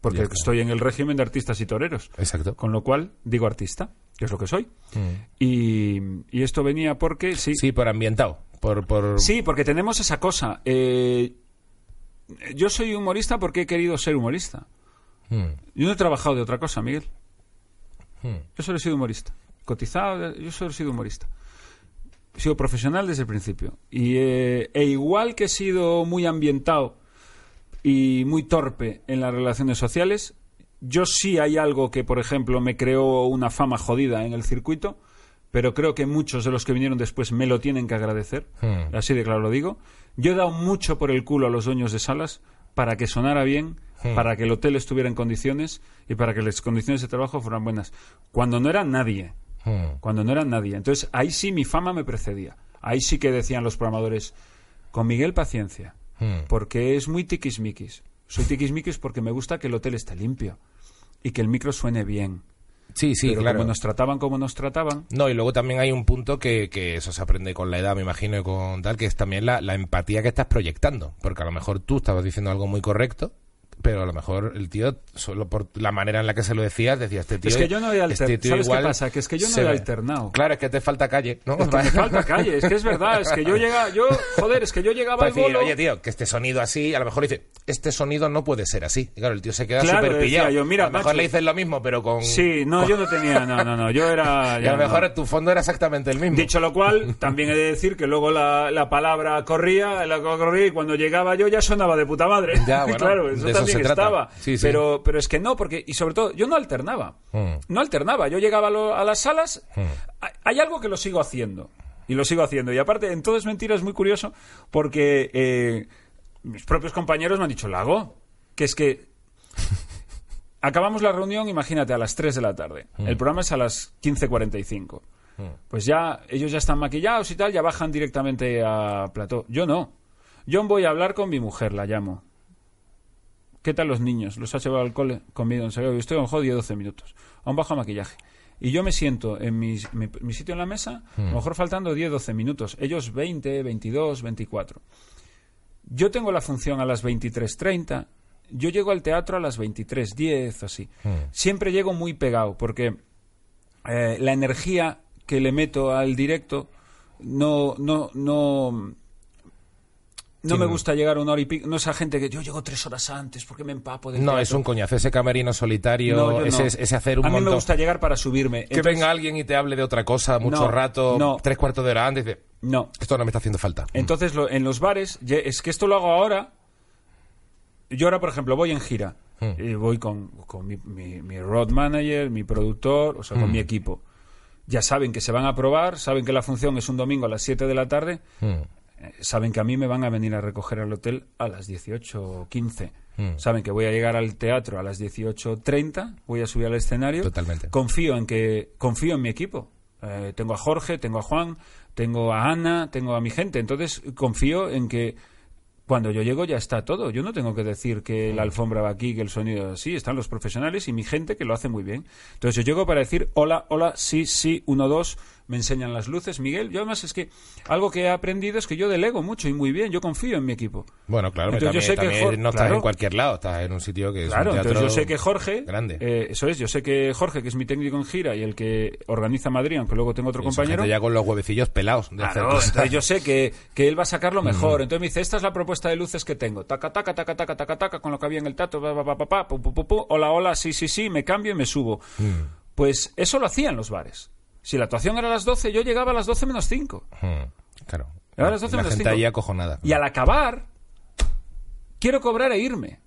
Porque estoy en el régimen de artistas y toreros. Exacto. Con lo cual digo artista, que es lo que soy. Mm. Y, y esto venía porque, sí, Sí, por ambientado. Por, por... Sí, porque tenemos esa cosa. Eh, yo soy humorista porque he querido ser humorista. Mm. Yo no he trabajado de otra cosa, Miguel. Mm. Yo solo he sido humorista. Cotizado, yo solo he sido humorista. He sido profesional desde el principio. Y, eh, e igual que he sido muy ambientado y muy torpe en las relaciones sociales, yo sí hay algo que, por ejemplo, me creó una fama jodida en el circuito, pero creo que muchos de los que vinieron después me lo tienen que agradecer. Hmm. Así de claro lo digo. Yo he dado mucho por el culo a los dueños de salas para que sonara bien, Hmm. para que el hotel estuviera en condiciones y para que las condiciones de trabajo fueran buenas. Cuando no era nadie, Mm. cuando no era nadie. Entonces ahí sí mi fama me precedía. Ahí sí que decían los programadores, con Miguel paciencia, Mm. porque es muy tiquismiquis. Soy tiquismiquis porque me gusta que el hotel esté limpio y que el micro suene bien. Sí, sí, Pero claro. como nos trataban como nos trataban, No, y luego también hay un punto que, que eso se aprende con la edad, me imagino, y con tal, que es también la, la empatía que estás proyectando. Porque a lo mejor tú estabas diciendo algo muy correcto, pero a lo mejor el tío, solo por la manera en la que se lo decías, decía, este tío... Es que yo no he alter- este ¿sabes qué igual pasa? Que es que yo no he ve". alternado. Claro, es que te falta calle, ¿no? Es que me falta calle, es que es verdad, es que yo llega, yo, joder, es que yo llegaba al bolo. oye, tío, que este sonido así, a lo mejor dice, este sonido no puede ser así. Y claro, el tío se queda Claro, súper pillado. yo, mira, a lo mejor macho. le dices lo mismo, pero con... Sí, no, yo no tenía, no, no, no, yo era... Y a lo no. mejor tu fondo era exactamente el mismo. Dicho lo cual, también he de decir que luego la, la palabra corría, la corría y cuando llegaba yo ya sonaba de puta madre. Ya, bueno, claro, eso se trata. estaba. Sí, sí. Pero, pero es que no, porque, y sobre todo, yo no alternaba. Mm. No alternaba. Yo llegaba a, lo- a las salas, Mm. hay- algo que lo sigo haciendo. Y lo sigo haciendo. Y aparte, en todo es mentira, es muy curioso, porque eh, mis propios compañeros me han dicho, Lago, que es que acabamos la reunión, imagínate, a las 3 de la tarde. El programa es a las 15.45. Pues ya, ellos ya están maquillados y tal, ya bajan directamente a plató. Yo no. Yo voy a hablar con mi mujer, la llamo. ¿Qué tal los niños? ¿Los has llevado al cole? Conmigo, en serio. Yo estoy en juego 10-12 minutos. Aún bajo maquillaje. Y yo me siento en mi, mi- mi sitio en la mesa, a lo mejor faltando 10-12 minutos. Ellos 20, 22, 24. Yo tengo la función a las 23.30. Yo llego al teatro a las 23.10 o así. Siempre llego muy pegado porque eh, la energía que le meto al directo no no no no me gusta llegar una hora y pico. No esa gente que yo llego tres horas antes porque me empapo del No, teatro. es un coñazo. Ese camerino solitario, No, ese, no. ese hacer un A mí montón... me gusta llegar para subirme. Que Entonces, venga alguien y te hable de otra cosa mucho No, rato, no. tres cuartos de hora antes, dice, No. esto no me está haciendo falta. Entonces, lo- en los bares, es que esto lo hago ahora. Yo ahora, por ejemplo, voy en gira. Hmm. Y voy con, con mi, mi- mi road manager, mi productor, o sea, con Hmm. mi equipo. Ya saben que se van a probar, saben que la función es un domingo a las 7 de la tarde. Mm. Eh, Saben que a mí me van a venir a recoger al hotel a las 18.15. Hmm. Saben que voy a llegar al teatro a las 18.30. Voy a subir al escenario. Totalmente. Confío en que confío en mi equipo. Eh, tengo a Jorge, tengo a Juan, tengo a Ana, tengo a mi gente. Entonces confío en que cuando yo llego ya está todo. Yo no tengo que decir que la alfombra va aquí, que el sonido así. Están los profesionales y mi gente que lo hace muy bien. Entonces yo llego para decir hola, hola, sí, sí, uno, dos. Me enseñan las luces, Miguel. Yo además es que algo que he aprendido es que yo delego mucho y muy bien. Yo confío en mi equipo. Bueno, claro, Entonces, yo también, sé que no estás claro. en cualquier lado, estás en un sitio que es Claro, un entonces yo sé que Jorge, grande. eh, eso es, yo sé que Jorge, que es mi técnico en gira y el que organiza Madrid, aunque luego tengo otro Y compañero, ya con los huevecillos pelados de hacer Claro, entonces yo sé que, que él va a sacarlo mejor. Entonces me dice, esta es la propuesta de luces que tengo. Taca, taca, taca, taca, taca, taca, con lo que había en el tato, pa, pa, pa, hola, hola, sí, sí, sí, me cambio y me subo. Pues eso lo hacían los bares. Si la actuación era a las 12, yo llegaba a las 12 menos 5. Mm, Claro. Ahora las 12 la menos gente cinco. ahí acojonada. Y al acabar, quiero cobrar e irme.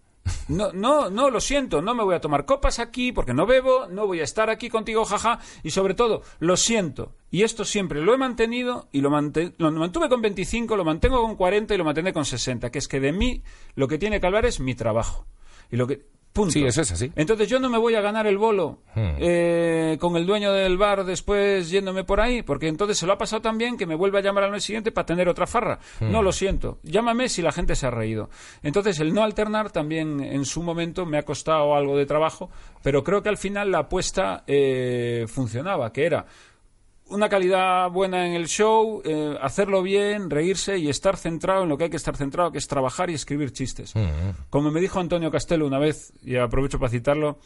no, no, no, lo siento, no me voy a tomar copas aquí porque no bebo, no voy a estar aquí contigo, jaja, y sobre todo, lo siento. Y esto siempre lo he mantenido y lo, lo mantuve con 25, lo mantengo con 40 y lo mantendré con 60, que es que de mí lo que tiene que hablar es mi trabajo. Y lo que Punto. Sí, eso es así. Entonces yo no me voy a ganar el bolo Hmm. eh, con el dueño del bar después yéndome por ahí, porque entonces se lo ha pasado tan bien que me vuelve a llamar al mes siguiente para tener otra farra. Hmm. No lo siento. Llámame si la gente se ha reído. Entonces el no alternar también en su momento me ha costado algo de trabajo, pero creo que al final la apuesta eh, funcionaba, que era una calidad buena en el show, eh, hacerlo bien, reírse y estar centrado en lo que hay que estar centrado, que es trabajar y escribir chistes. Como me dijo Antonio Castelo una vez, y aprovecho para citarlo,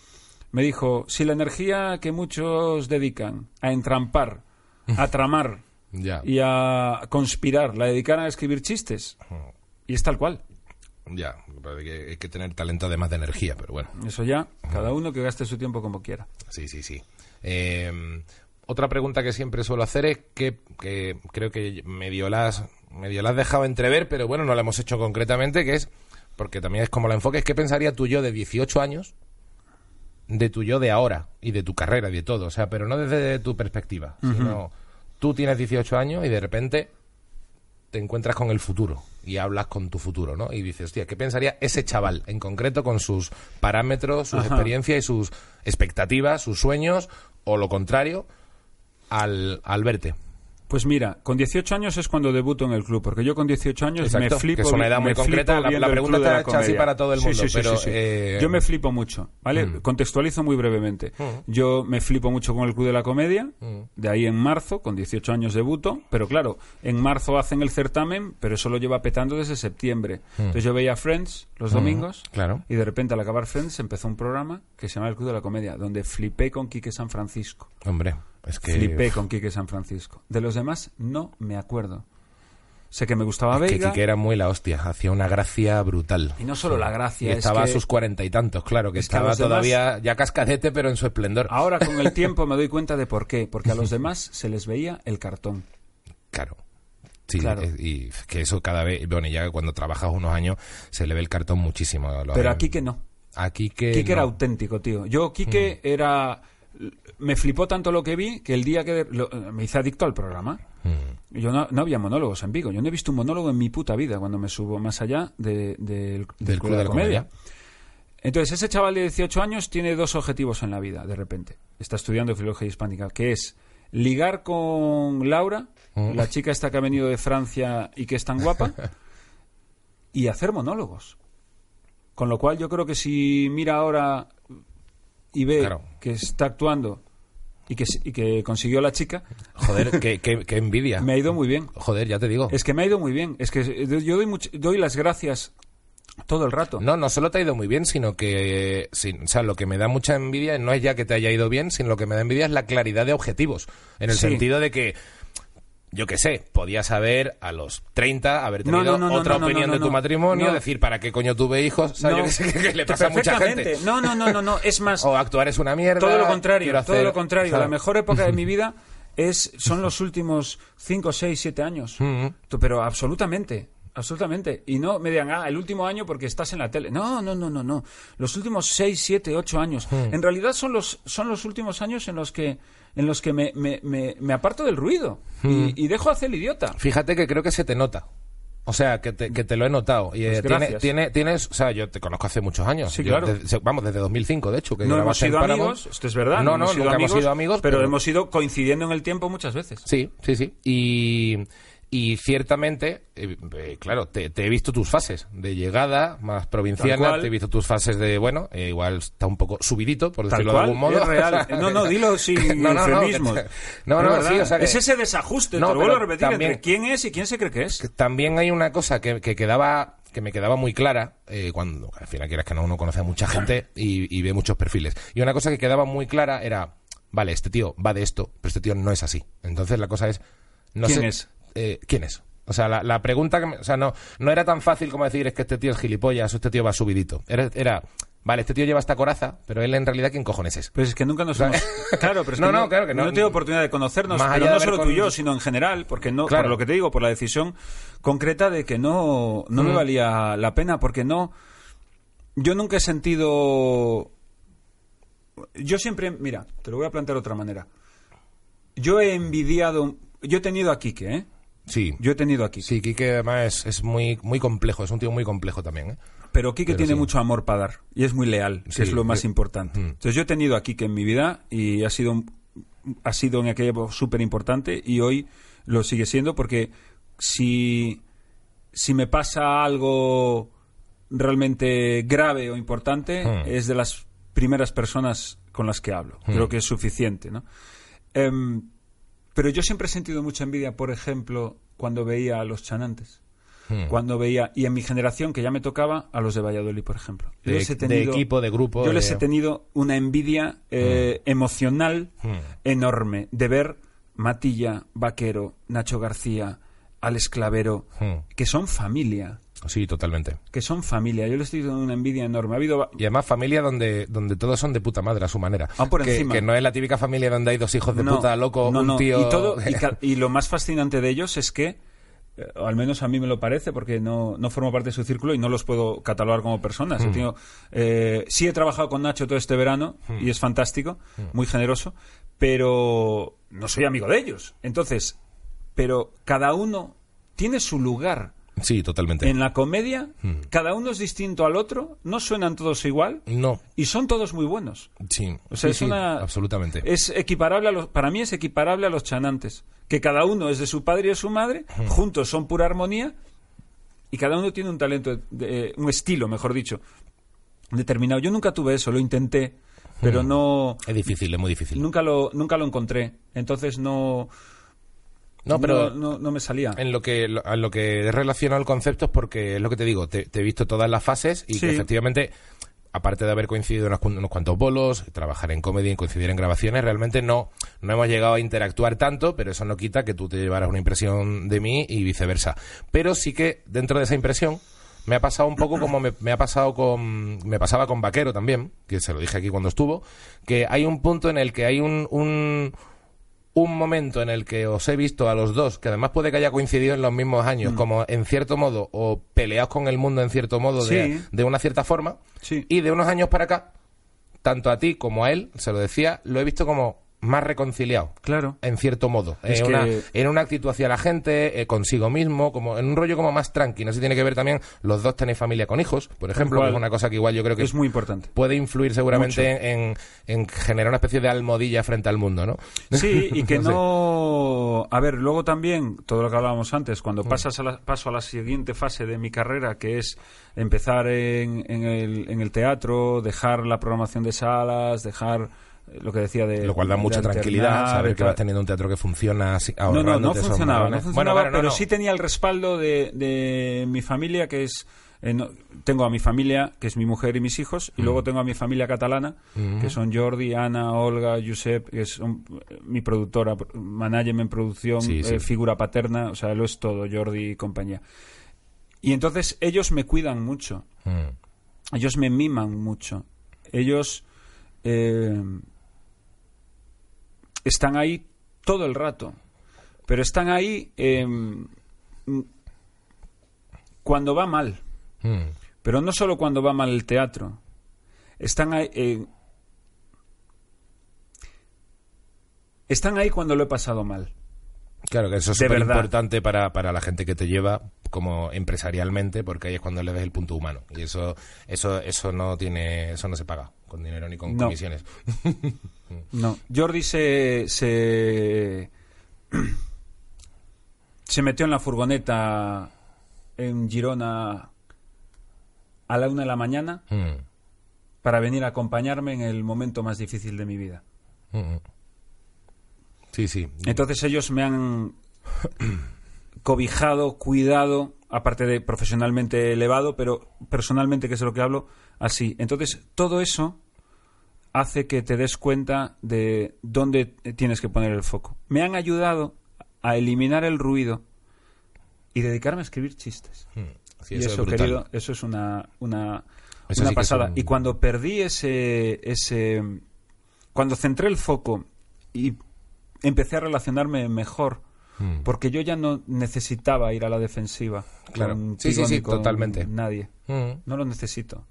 me dijo, si la energía que muchos dedican a entrampar, a tramar y a conspirar, la dedicaran a escribir chistes, y es tal cual. Ya, hay que tener talento además de energía, pero bueno. Eso ya, cada uno que gaste su tiempo como quiera. Sí, sí, sí. Eh, otra pregunta que siempre suelo hacer es que, que creo que medio la, has, medio la has dejado entrever, pero bueno, no la hemos hecho concretamente, que es, porque también es como la enfoques, ¿qué pensaría tu yo de 18 años de tu yo de ahora y de tu carrera y de todo? O sea, pero no desde tu perspectiva, sino tú tienes 18 años y de repente te encuentras con el futuro y hablas con tu futuro, ¿no? Y dices, hostia, ¿qué pensaría ese chaval en concreto con sus parámetros, sus Ajá. experiencias y sus expectativas, sus sueños, o lo contrario, al, al verte? Pues mira, con 18 años es cuando debuto en el club, porque yo con 18 años Exacto, me flipo. que es una edad muy concreta, la- pregunta está hecha así para todo el mundo, sí, sí, pero, sí, eh, Yo me flipo mucho, ¿vale? Mm. Contextualizo muy brevemente. Mm. Yo me flipo mucho con el Club de la Comedia, Mm. de ahí en marzo, con 18 años debuto, pero claro, en marzo hacen el certamen, pero eso lo lleva petando desde septiembre. Entonces yo veía Friends los domingos, claro. y de repente al acabar Friends empezó un programa que se llama El Club de la Comedia, donde flipé con Quique San Francisco. Hombre, es que... Flipé con Quique San Francisco. De los demás no me acuerdo. Sé que me gustaba es que. Quique era muy la hostia, hacía una gracia brutal. Y no solo la gracia, Y es estaba que- a sus cuarenta y tantos, claro, que es que a estaba demás- todavía ya cascadete, pero en su esplendor. Ahora con el tiempo me doy cuenta de por qué. Porque a los demás se les veía el cartón. Claro. Sí, Claro. eh, y que eso cada vez, bueno, ya cuando trabajas unos años se le ve el cartón muchísimo. Pero aquí que no. Aquí que Quique era auténtico, tío. Yo, Quique, era... Me flipó tanto lo que vi que el día que lo- me hice adicto al programa. Mm. Yo no, no había monólogos en Vigo. Yo no he visto un monólogo en mi puta vida cuando me subo más allá de- del, Del Club de la Comedia. Entonces, ese chaval de 18 años tiene dos objetivos en la vida, de repente. Está estudiando filología hispánica, que es ligar con Laura, Mm. la chica esta que ha venido de Francia y que es tan guapa, y hacer monólogos. Con lo cual, yo creo que si mira ahora y ve Claro. que está actuando y que, y que consiguió la chica, Joder, qué, qué- qué envidia. me ha ido muy bien. Joder, ya te digo. Es que me ha ido muy bien. Es que yo doy, much- doy las gracias todo el rato. No, no solo te ha ido muy bien, sino que, eh, sin- o sea, lo que me da mucha envidia no es ya que te haya ido bien, sino lo que me da envidia es la claridad de objetivos. En el Sí. sentido de que, yo qué sé, podías haber a los 30 haber tenido no, no, otra no, opinión de tu matrimonio, No. decir, ¿para qué coño tuve hijos? O sea, yo No. qué sé, que, le pasa a mucha gente. No, no, no, no, no. Es más, O actuar es una mierda. todo lo contrario. Todo lo contrario. ¿sabes? La mejor época de mi vida es son los últimos 5, 6, 7 años. Mm. Tú, Pero absolutamente. Absolutamente. Y no me digan, ah, el último año porque estás en la tele. No, no, no, no, no. Los últimos 6, 7, 8 años. Mm. En realidad son los, son los últimos años en los que, en los que me, me, me, me aparto del ruido. Mm. Y, y dejo hacer el idiota. Fíjate que creo que se te nota. O sea, que te, que te lo he notado. Y, eh, Pues tiene, gracias. tiene- tienes, o sea, yo te conozco hace muchos años. Sí, Yo claro. desde- vamos, desde 2005, de hecho. Que No hemos sido amigos, esto es verdad. No, no, hemos sido nunca amigos, hemos sido amigos. pero, hemos ido coincidiendo en el tiempo muchas veces. Sí, sí, sí. Y, y ciertamente, eh, eh, claro, te, te he visto tus fases de llegada más provinciana, te he visto tus fases de, bueno, eh, igual está un poco subidito, por decirlo de algún modo. es real. No, no, dilo sin No, no, no, eufemismos. no, no, verdad, sí, o sea que- es ese desajuste, No, te lo vuelvo a repetir, también- entre quién es y quién se cree que es. que también hay una cosa que, que quedaba que me quedaba muy clara eh, cuando al final quieras que no uno conoce a mucha gente y, y ve muchos perfiles y una cosa que quedaba muy clara era vale este tío va de esto pero este tío no es así entonces la cosa es no ¿Quién sé- es? Eh, quién es o sea, la, la pregunta que me- o sea, no, no era tan fácil como decir es que este tío es gilipollas o este tío va subidito. Era, era, vale, este tío lleva esta coraza, pero él en realidad, ¿quién cojones es? Pero es que nunca nos hemos... Claro, pero es no, que no, claro que no. he tenido oportunidad de conocernos, pero no solo tú y yo, sino en general, porque no, Claro. por lo que te digo, por la decisión concreta de que no, no me Mm. valía la pena, porque no... yo nunca he sentido. Yo siempre. Mira, te lo voy a plantear de otra manera. Yo he envidiado. Yo he tenido a Quique, ¿eh? Sí. Yo he tenido a Quique. Sí, Quique además es, es muy, muy complejo, es un tío muy complejo también. ¿eh? Pero Quique Pero tiene sí. mucho amor para dar y es muy leal, que Sí, es lo más yo- importante. Mm. Entonces yo he tenido a Quique en mi vida y ha sido, ha sido en aquella época súper importante y hoy lo sigue siendo porque si, si me pasa algo realmente grave o importante Mm. es de las primeras personas con las que hablo. Mm. Creo que es suficiente, ¿no? Em, pero yo siempre he sentido mucha envidia, por ejemplo, cuando veía a los chanantes Hmm. cuando veía, y en mi generación, que ya me tocaba, a los de Valladolid, por ejemplo. Yo De- les he de equipo, de grupo, Yo les de- he tenido una envidia eh, emocional Hmm. enorme de ver Matilla, Vaquero, Nacho García, Alex Clavero, Hmm. que son familia. Sí, totalmente. Que son familia. Yo les estoy dando una envidia enorme. Ha habido. Y además familia donde, donde todos son de puta madre a su manera. Por que, encima. que no es la típica familia donde hay dos hijos de No, puta loco, no, un tío... Y, todo, y, lo más fascinante de ellos es que, eh, al menos a mí me lo parece, porque no, no formo parte de su círculo y no los puedo catalogar como personas. Tenido, eh, sí he trabajado con Nacho todo este verano Hmm. y es fantástico, muy generoso, pero no soy amigo de ellos. Entonces, pero cada uno tiene su lugar. Sí, totalmente. En la comedia, Hmm. cada uno es distinto al otro, no suenan todos igual No, y son todos muy buenos. sí. O sea, Sí, es sí, una. Absolutamente. Es equiparable a los. Para mí es equiparable a los chanantes. Que cada uno es de su padre y de su madre, juntos son pura armonía, y cada uno tiene un talento, de- un estilo, mejor dicho, determinado. Yo nunca tuve eso, lo intenté, pero no. Es difícil, es muy difícil. Nunca lo, nunca lo encontré. Entonces no. No, pero no, no- no me salía. en lo que lo- a lo que he relacionado el concepto es porque es lo que te digo, te, te he visto todas las fases y Sí. que efectivamente, aparte de haber coincidido en unos, unos cuantos bolos, trabajar en comedia y coincidir en grabaciones, realmente no, no hemos llegado a interactuar tanto, pero eso no quita que tú te llevaras una impresión de mí y viceversa. Pero sí que dentro de esa impresión me ha pasado un poco como me, me ha pasado con me pasaba con Vaquero también, que se lo dije aquí cuando estuvo, que hay un punto en el que hay un, un un momento en el que os he visto a los dos, que además puede que haya coincidido en los mismos Mm. años, como en cierto modo, o peleados con el mundo en cierto modo, de, una cierta forma, Sí. y de unos años para acá, tanto a ti como a él, se lo decía, lo he visto como más reconciliado. Claro. En cierto modo, Es en, que- una, en una actitud hacia la gente, eh, consigo mismo, como en un rollo como más tranquilo. Eso tiene que ver también, los dos tenéis familia con hijos, por ejemplo, que es una cosa que igual yo creo que Es muy importante. puede influir seguramente en, en generar una especie de almohadilla frente al mundo, ¿no? Sí, y que No sé. no... A ver, luego también, todo lo que hablábamos antes, cuando Mm. pasas a la- paso a la siguiente fase de mi carrera, que es empezar en, en el, en el teatro, dejar la programación de salas, dejar eh, lo que decía de... Lo cual da mucha tranquilidad, saber que vas teniendo un teatro que funciona así, No, no, no funcionaba, no marrones. funcionaba, Bueno, pero no. sí tenía el respaldo de, de mi familia, que es... eh, no- tengo a mi familia, que es mi mujer y mis hijos, Mm. y luego tengo a mi familia catalana, que son Jordi, Ana, Olga, Josep, que es un- mi productora, management, producción, Sí, sí. eh, figura paterna, o sea, lo es todo, Jordi y compañía. Y entonces ellos me cuidan mucho, Mm. ellos me miman mucho, ellos eh, están ahí todo el rato, pero están ahí eh, cuando va mal, Mm. pero no solo cuando va mal el teatro, están ahí, eh, están ahí cuando lo he pasado mal. Claro, que eso es súper importante para, para la gente que te lleva como empresarialmente, porque ahí es cuando le ves el punto humano. Y eso, eso, eso no tiene, eso no se paga con dinero ni con No. comisiones. No, Jordi se, se se metió en la furgoneta en Girona a la una de la mañana Mm. para venir a acompañarme en el momento más difícil de mi vida. Mm. Sí, sí. Entonces ellos me han cobijado, cuidado, aparte de profesionalmente elevado, pero personalmente, que es de lo que hablo, así. Entonces todo eso hace que te des cuenta de dónde tienes que poner el foco. Me han ayudado a eliminar el ruido y dedicarme a escribir chistes. Mm. Sí, y eso, eso, es brutal. querido, eso es una, una, Eso una sí pasada. un- Y cuando perdí ese, ese... Cuando centré el foco y empecé a relacionarme mejor, Mm. porque yo ya no necesitaba ir a la defensiva. Claro. Sí, sí, sí, totalmente. Nadie. Mm. No lo necesito.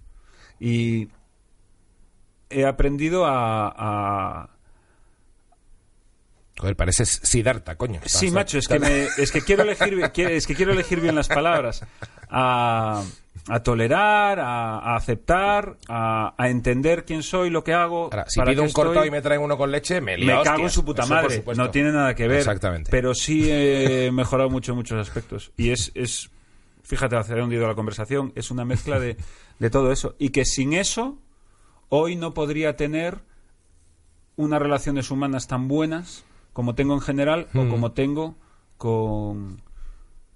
Y he aprendido a- a, Joder, pareces Siddhartha, coño. Sí, macho, es que, me- es que quiero elegir, es que quiero elegir bien las palabras. A, a tolerar, a, a aceptar, a, a entender quién soy, lo que hago. Ahora, si para pido un cortado estoy. y me traen uno con leche, me me lío a cago en su puta madre. No tiene nada que ver. Exactamente. Pero sí he mejorado mucho en muchos aspectos. Y es, es fíjate, hacia dónde ha ido la conversación, es una mezcla de, de todo eso. Y que sin eso, hoy no podría tener unas relaciones humanas tan buenas como tengo en general o Mm. como tengo con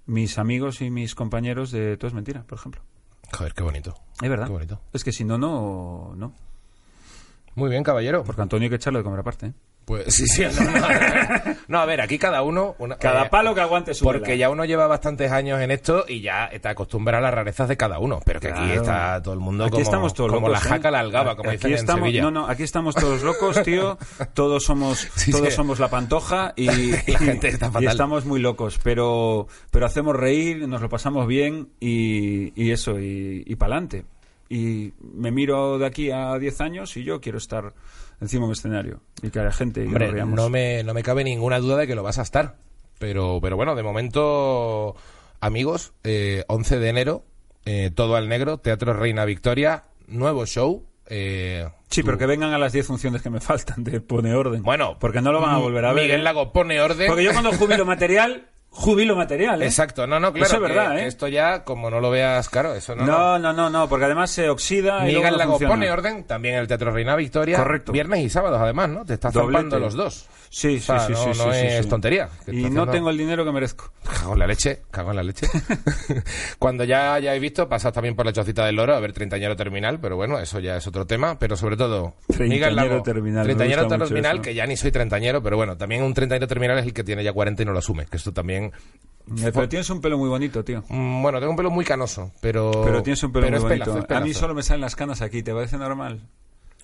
mis amigos y mis compañeros de Todo es Mentira, por ejemplo. Joder, qué bonito. Es verdad. Qué bonito. Es que si no, no, no. Muy bien, caballero. Porque Antonio hay que echarle de comer aparte. ¿eh? Pues sí, sí. No, no, no, a ver, aquí cada uno... una- Cada eh, palo que aguante su Porque ya uno lleva bastantes años en esto y ya está acostumbrado a las rarezas de cada uno. Pero que aquí está todo el mundo Aquí como, estamos todos como locos, la jaca ¿eh? la algaba, como Aquí dicen estamos, en Sevilla. No, no, aquí estamos todos locos, tío. Todos somos, Sí, todos sí. somos la pantoja y, La gente está y fatal. estamos muy locos. Pero, pero hacemos reír, nos lo pasamos bien y, y eso, y, y para adelante. Y me miro de aquí a 10 años y yo quiero estar encima de un escenario y que haya gente y que nos no me, no me cabe ninguna duda de que lo vas a estar. Pero, pero bueno, de momento, amigos, eh, 11 de enero, eh, todo al negro, Teatro Reina Victoria, nuevo show. eh, Sí, tú- pero que vengan a las 10 funciones que me faltan de Pone Orden. Bueno, porque no lo van a volver a ver. Miguel ¿eh? Lago pone orden. Porque yo cuando jubilo material, jubilo material, ¿eh? Exacto, no, no, claro. Eso es verdad, que ¿eh? Esto ya, como no lo veas, claro, eso no. No, no, no, no, porque además se oxida y Miguel no Lago funciona. pone orden, también en el Teatro Reina Victoria. Correcto. Viernes y sábados, además, ¿no? Te estás zampando los dos. Sí, O sea, sí, sí, no, sí, no sí, es sí. tontería. Y no tengo el dinero que merezco. Cago en la leche, cago en la leche. Cuando ya hayáis visto, pasad también por la chocita del loro a ver Treintañero Terminal, pero bueno, eso ya es otro tema. Pero sobre todo, Miguel Lago, Terminal, Treintañero Terminal, que ya ni soy treintañero, pero bueno, también un treintañero terminal es el que tiene ya 40 y no lo asume, que esto también... Eh, Pero tienes un pelo muy bonito, tío. Mm, Bueno, tengo un pelo muy canoso, pero... Pero tienes un pelo pero muy pelazo, bonito. es pelazo. A mí solo me salen las canas aquí, ¿te parece normal?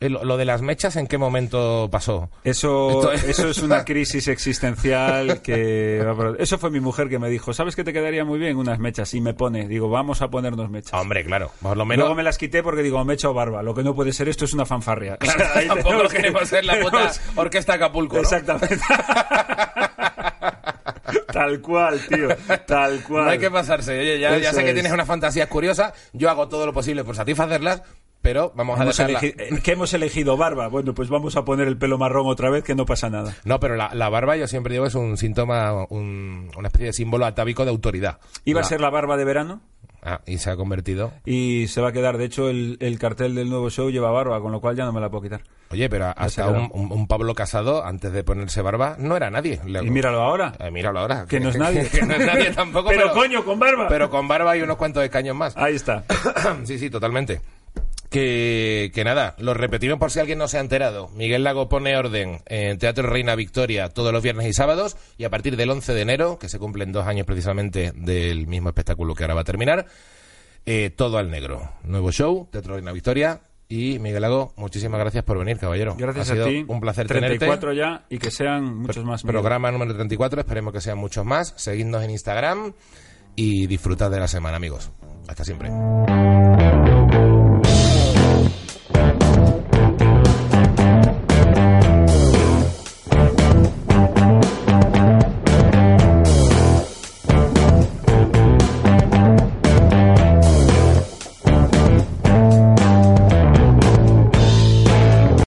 Eh, Lo, lo de las mechas, ¿en qué momento pasó? Eso, Esto- eso es una crisis existencial que... Eso fue mi mujer que me dijo, ¿sabes que te quedaría muy bien unas mechas? Y me pone, digo, vamos a ponernos mechas. Hombre, claro, por lo menos... Luego me las quité porque digo, me he hecho barba. Lo que no puede ser esto es una fanfarria. Claro, Ahí tampoco tenemos que- queremos ser la puta orquesta Acapulco, ¿no? Exactamente. Tal cual, tío. Tal cual. No hay que pasarse. Oye, ya, ya sé que es. tienes unas fantasías curiosas. Yo hago todo lo posible por satisfacerlas, pero vamos a Hemos dejarla. elegi- eh, ¿Qué hemos elegido? Barba. Bueno, pues vamos a poner el pelo marrón otra vez, que no pasa nada. No, pero la, la barba yo siempre digo es un síntoma, un- una especie de símbolo atávico de autoridad. Iba a ser la barba de verano Ah, y se ha convertido. y se va a quedar. De hecho, el, el cartel del nuevo show lleva barba, con lo cual ya no me la puedo quitar. Oye, pero hasta ha un, quedado. un- un Pablo Casado, antes de ponerse barba, no era nadie. Le- Y míralo ahora. Eh, míralo ahora. Que no es nadie. que no es nadie tampoco. Pero, coño, con barba. Pero con barba y unos cuantos de caños más. Ahí está. sí, sí, totalmente. Que, que nada, lo repetimos por si alguien no se ha enterado. Miguel Lago pone orden en Teatro Reina Victoria todos los viernes y sábados y a partir del 11 de enero, que se cumplen dos años precisamente del mismo espectáculo que ahora va a terminar, eh, todo al negro. Nuevo show, Teatro Reina Victoria y Miguel Lago, muchísimas gracias por venir, caballero. Gracias ha sido a ti. Un placer 34 tenerte. ya y que sean muchos más. Miguel. Programa número 34, esperemos que sean muchos más. Seguidnos en Instagram y disfrutad de la semana, amigos. Hasta siempre.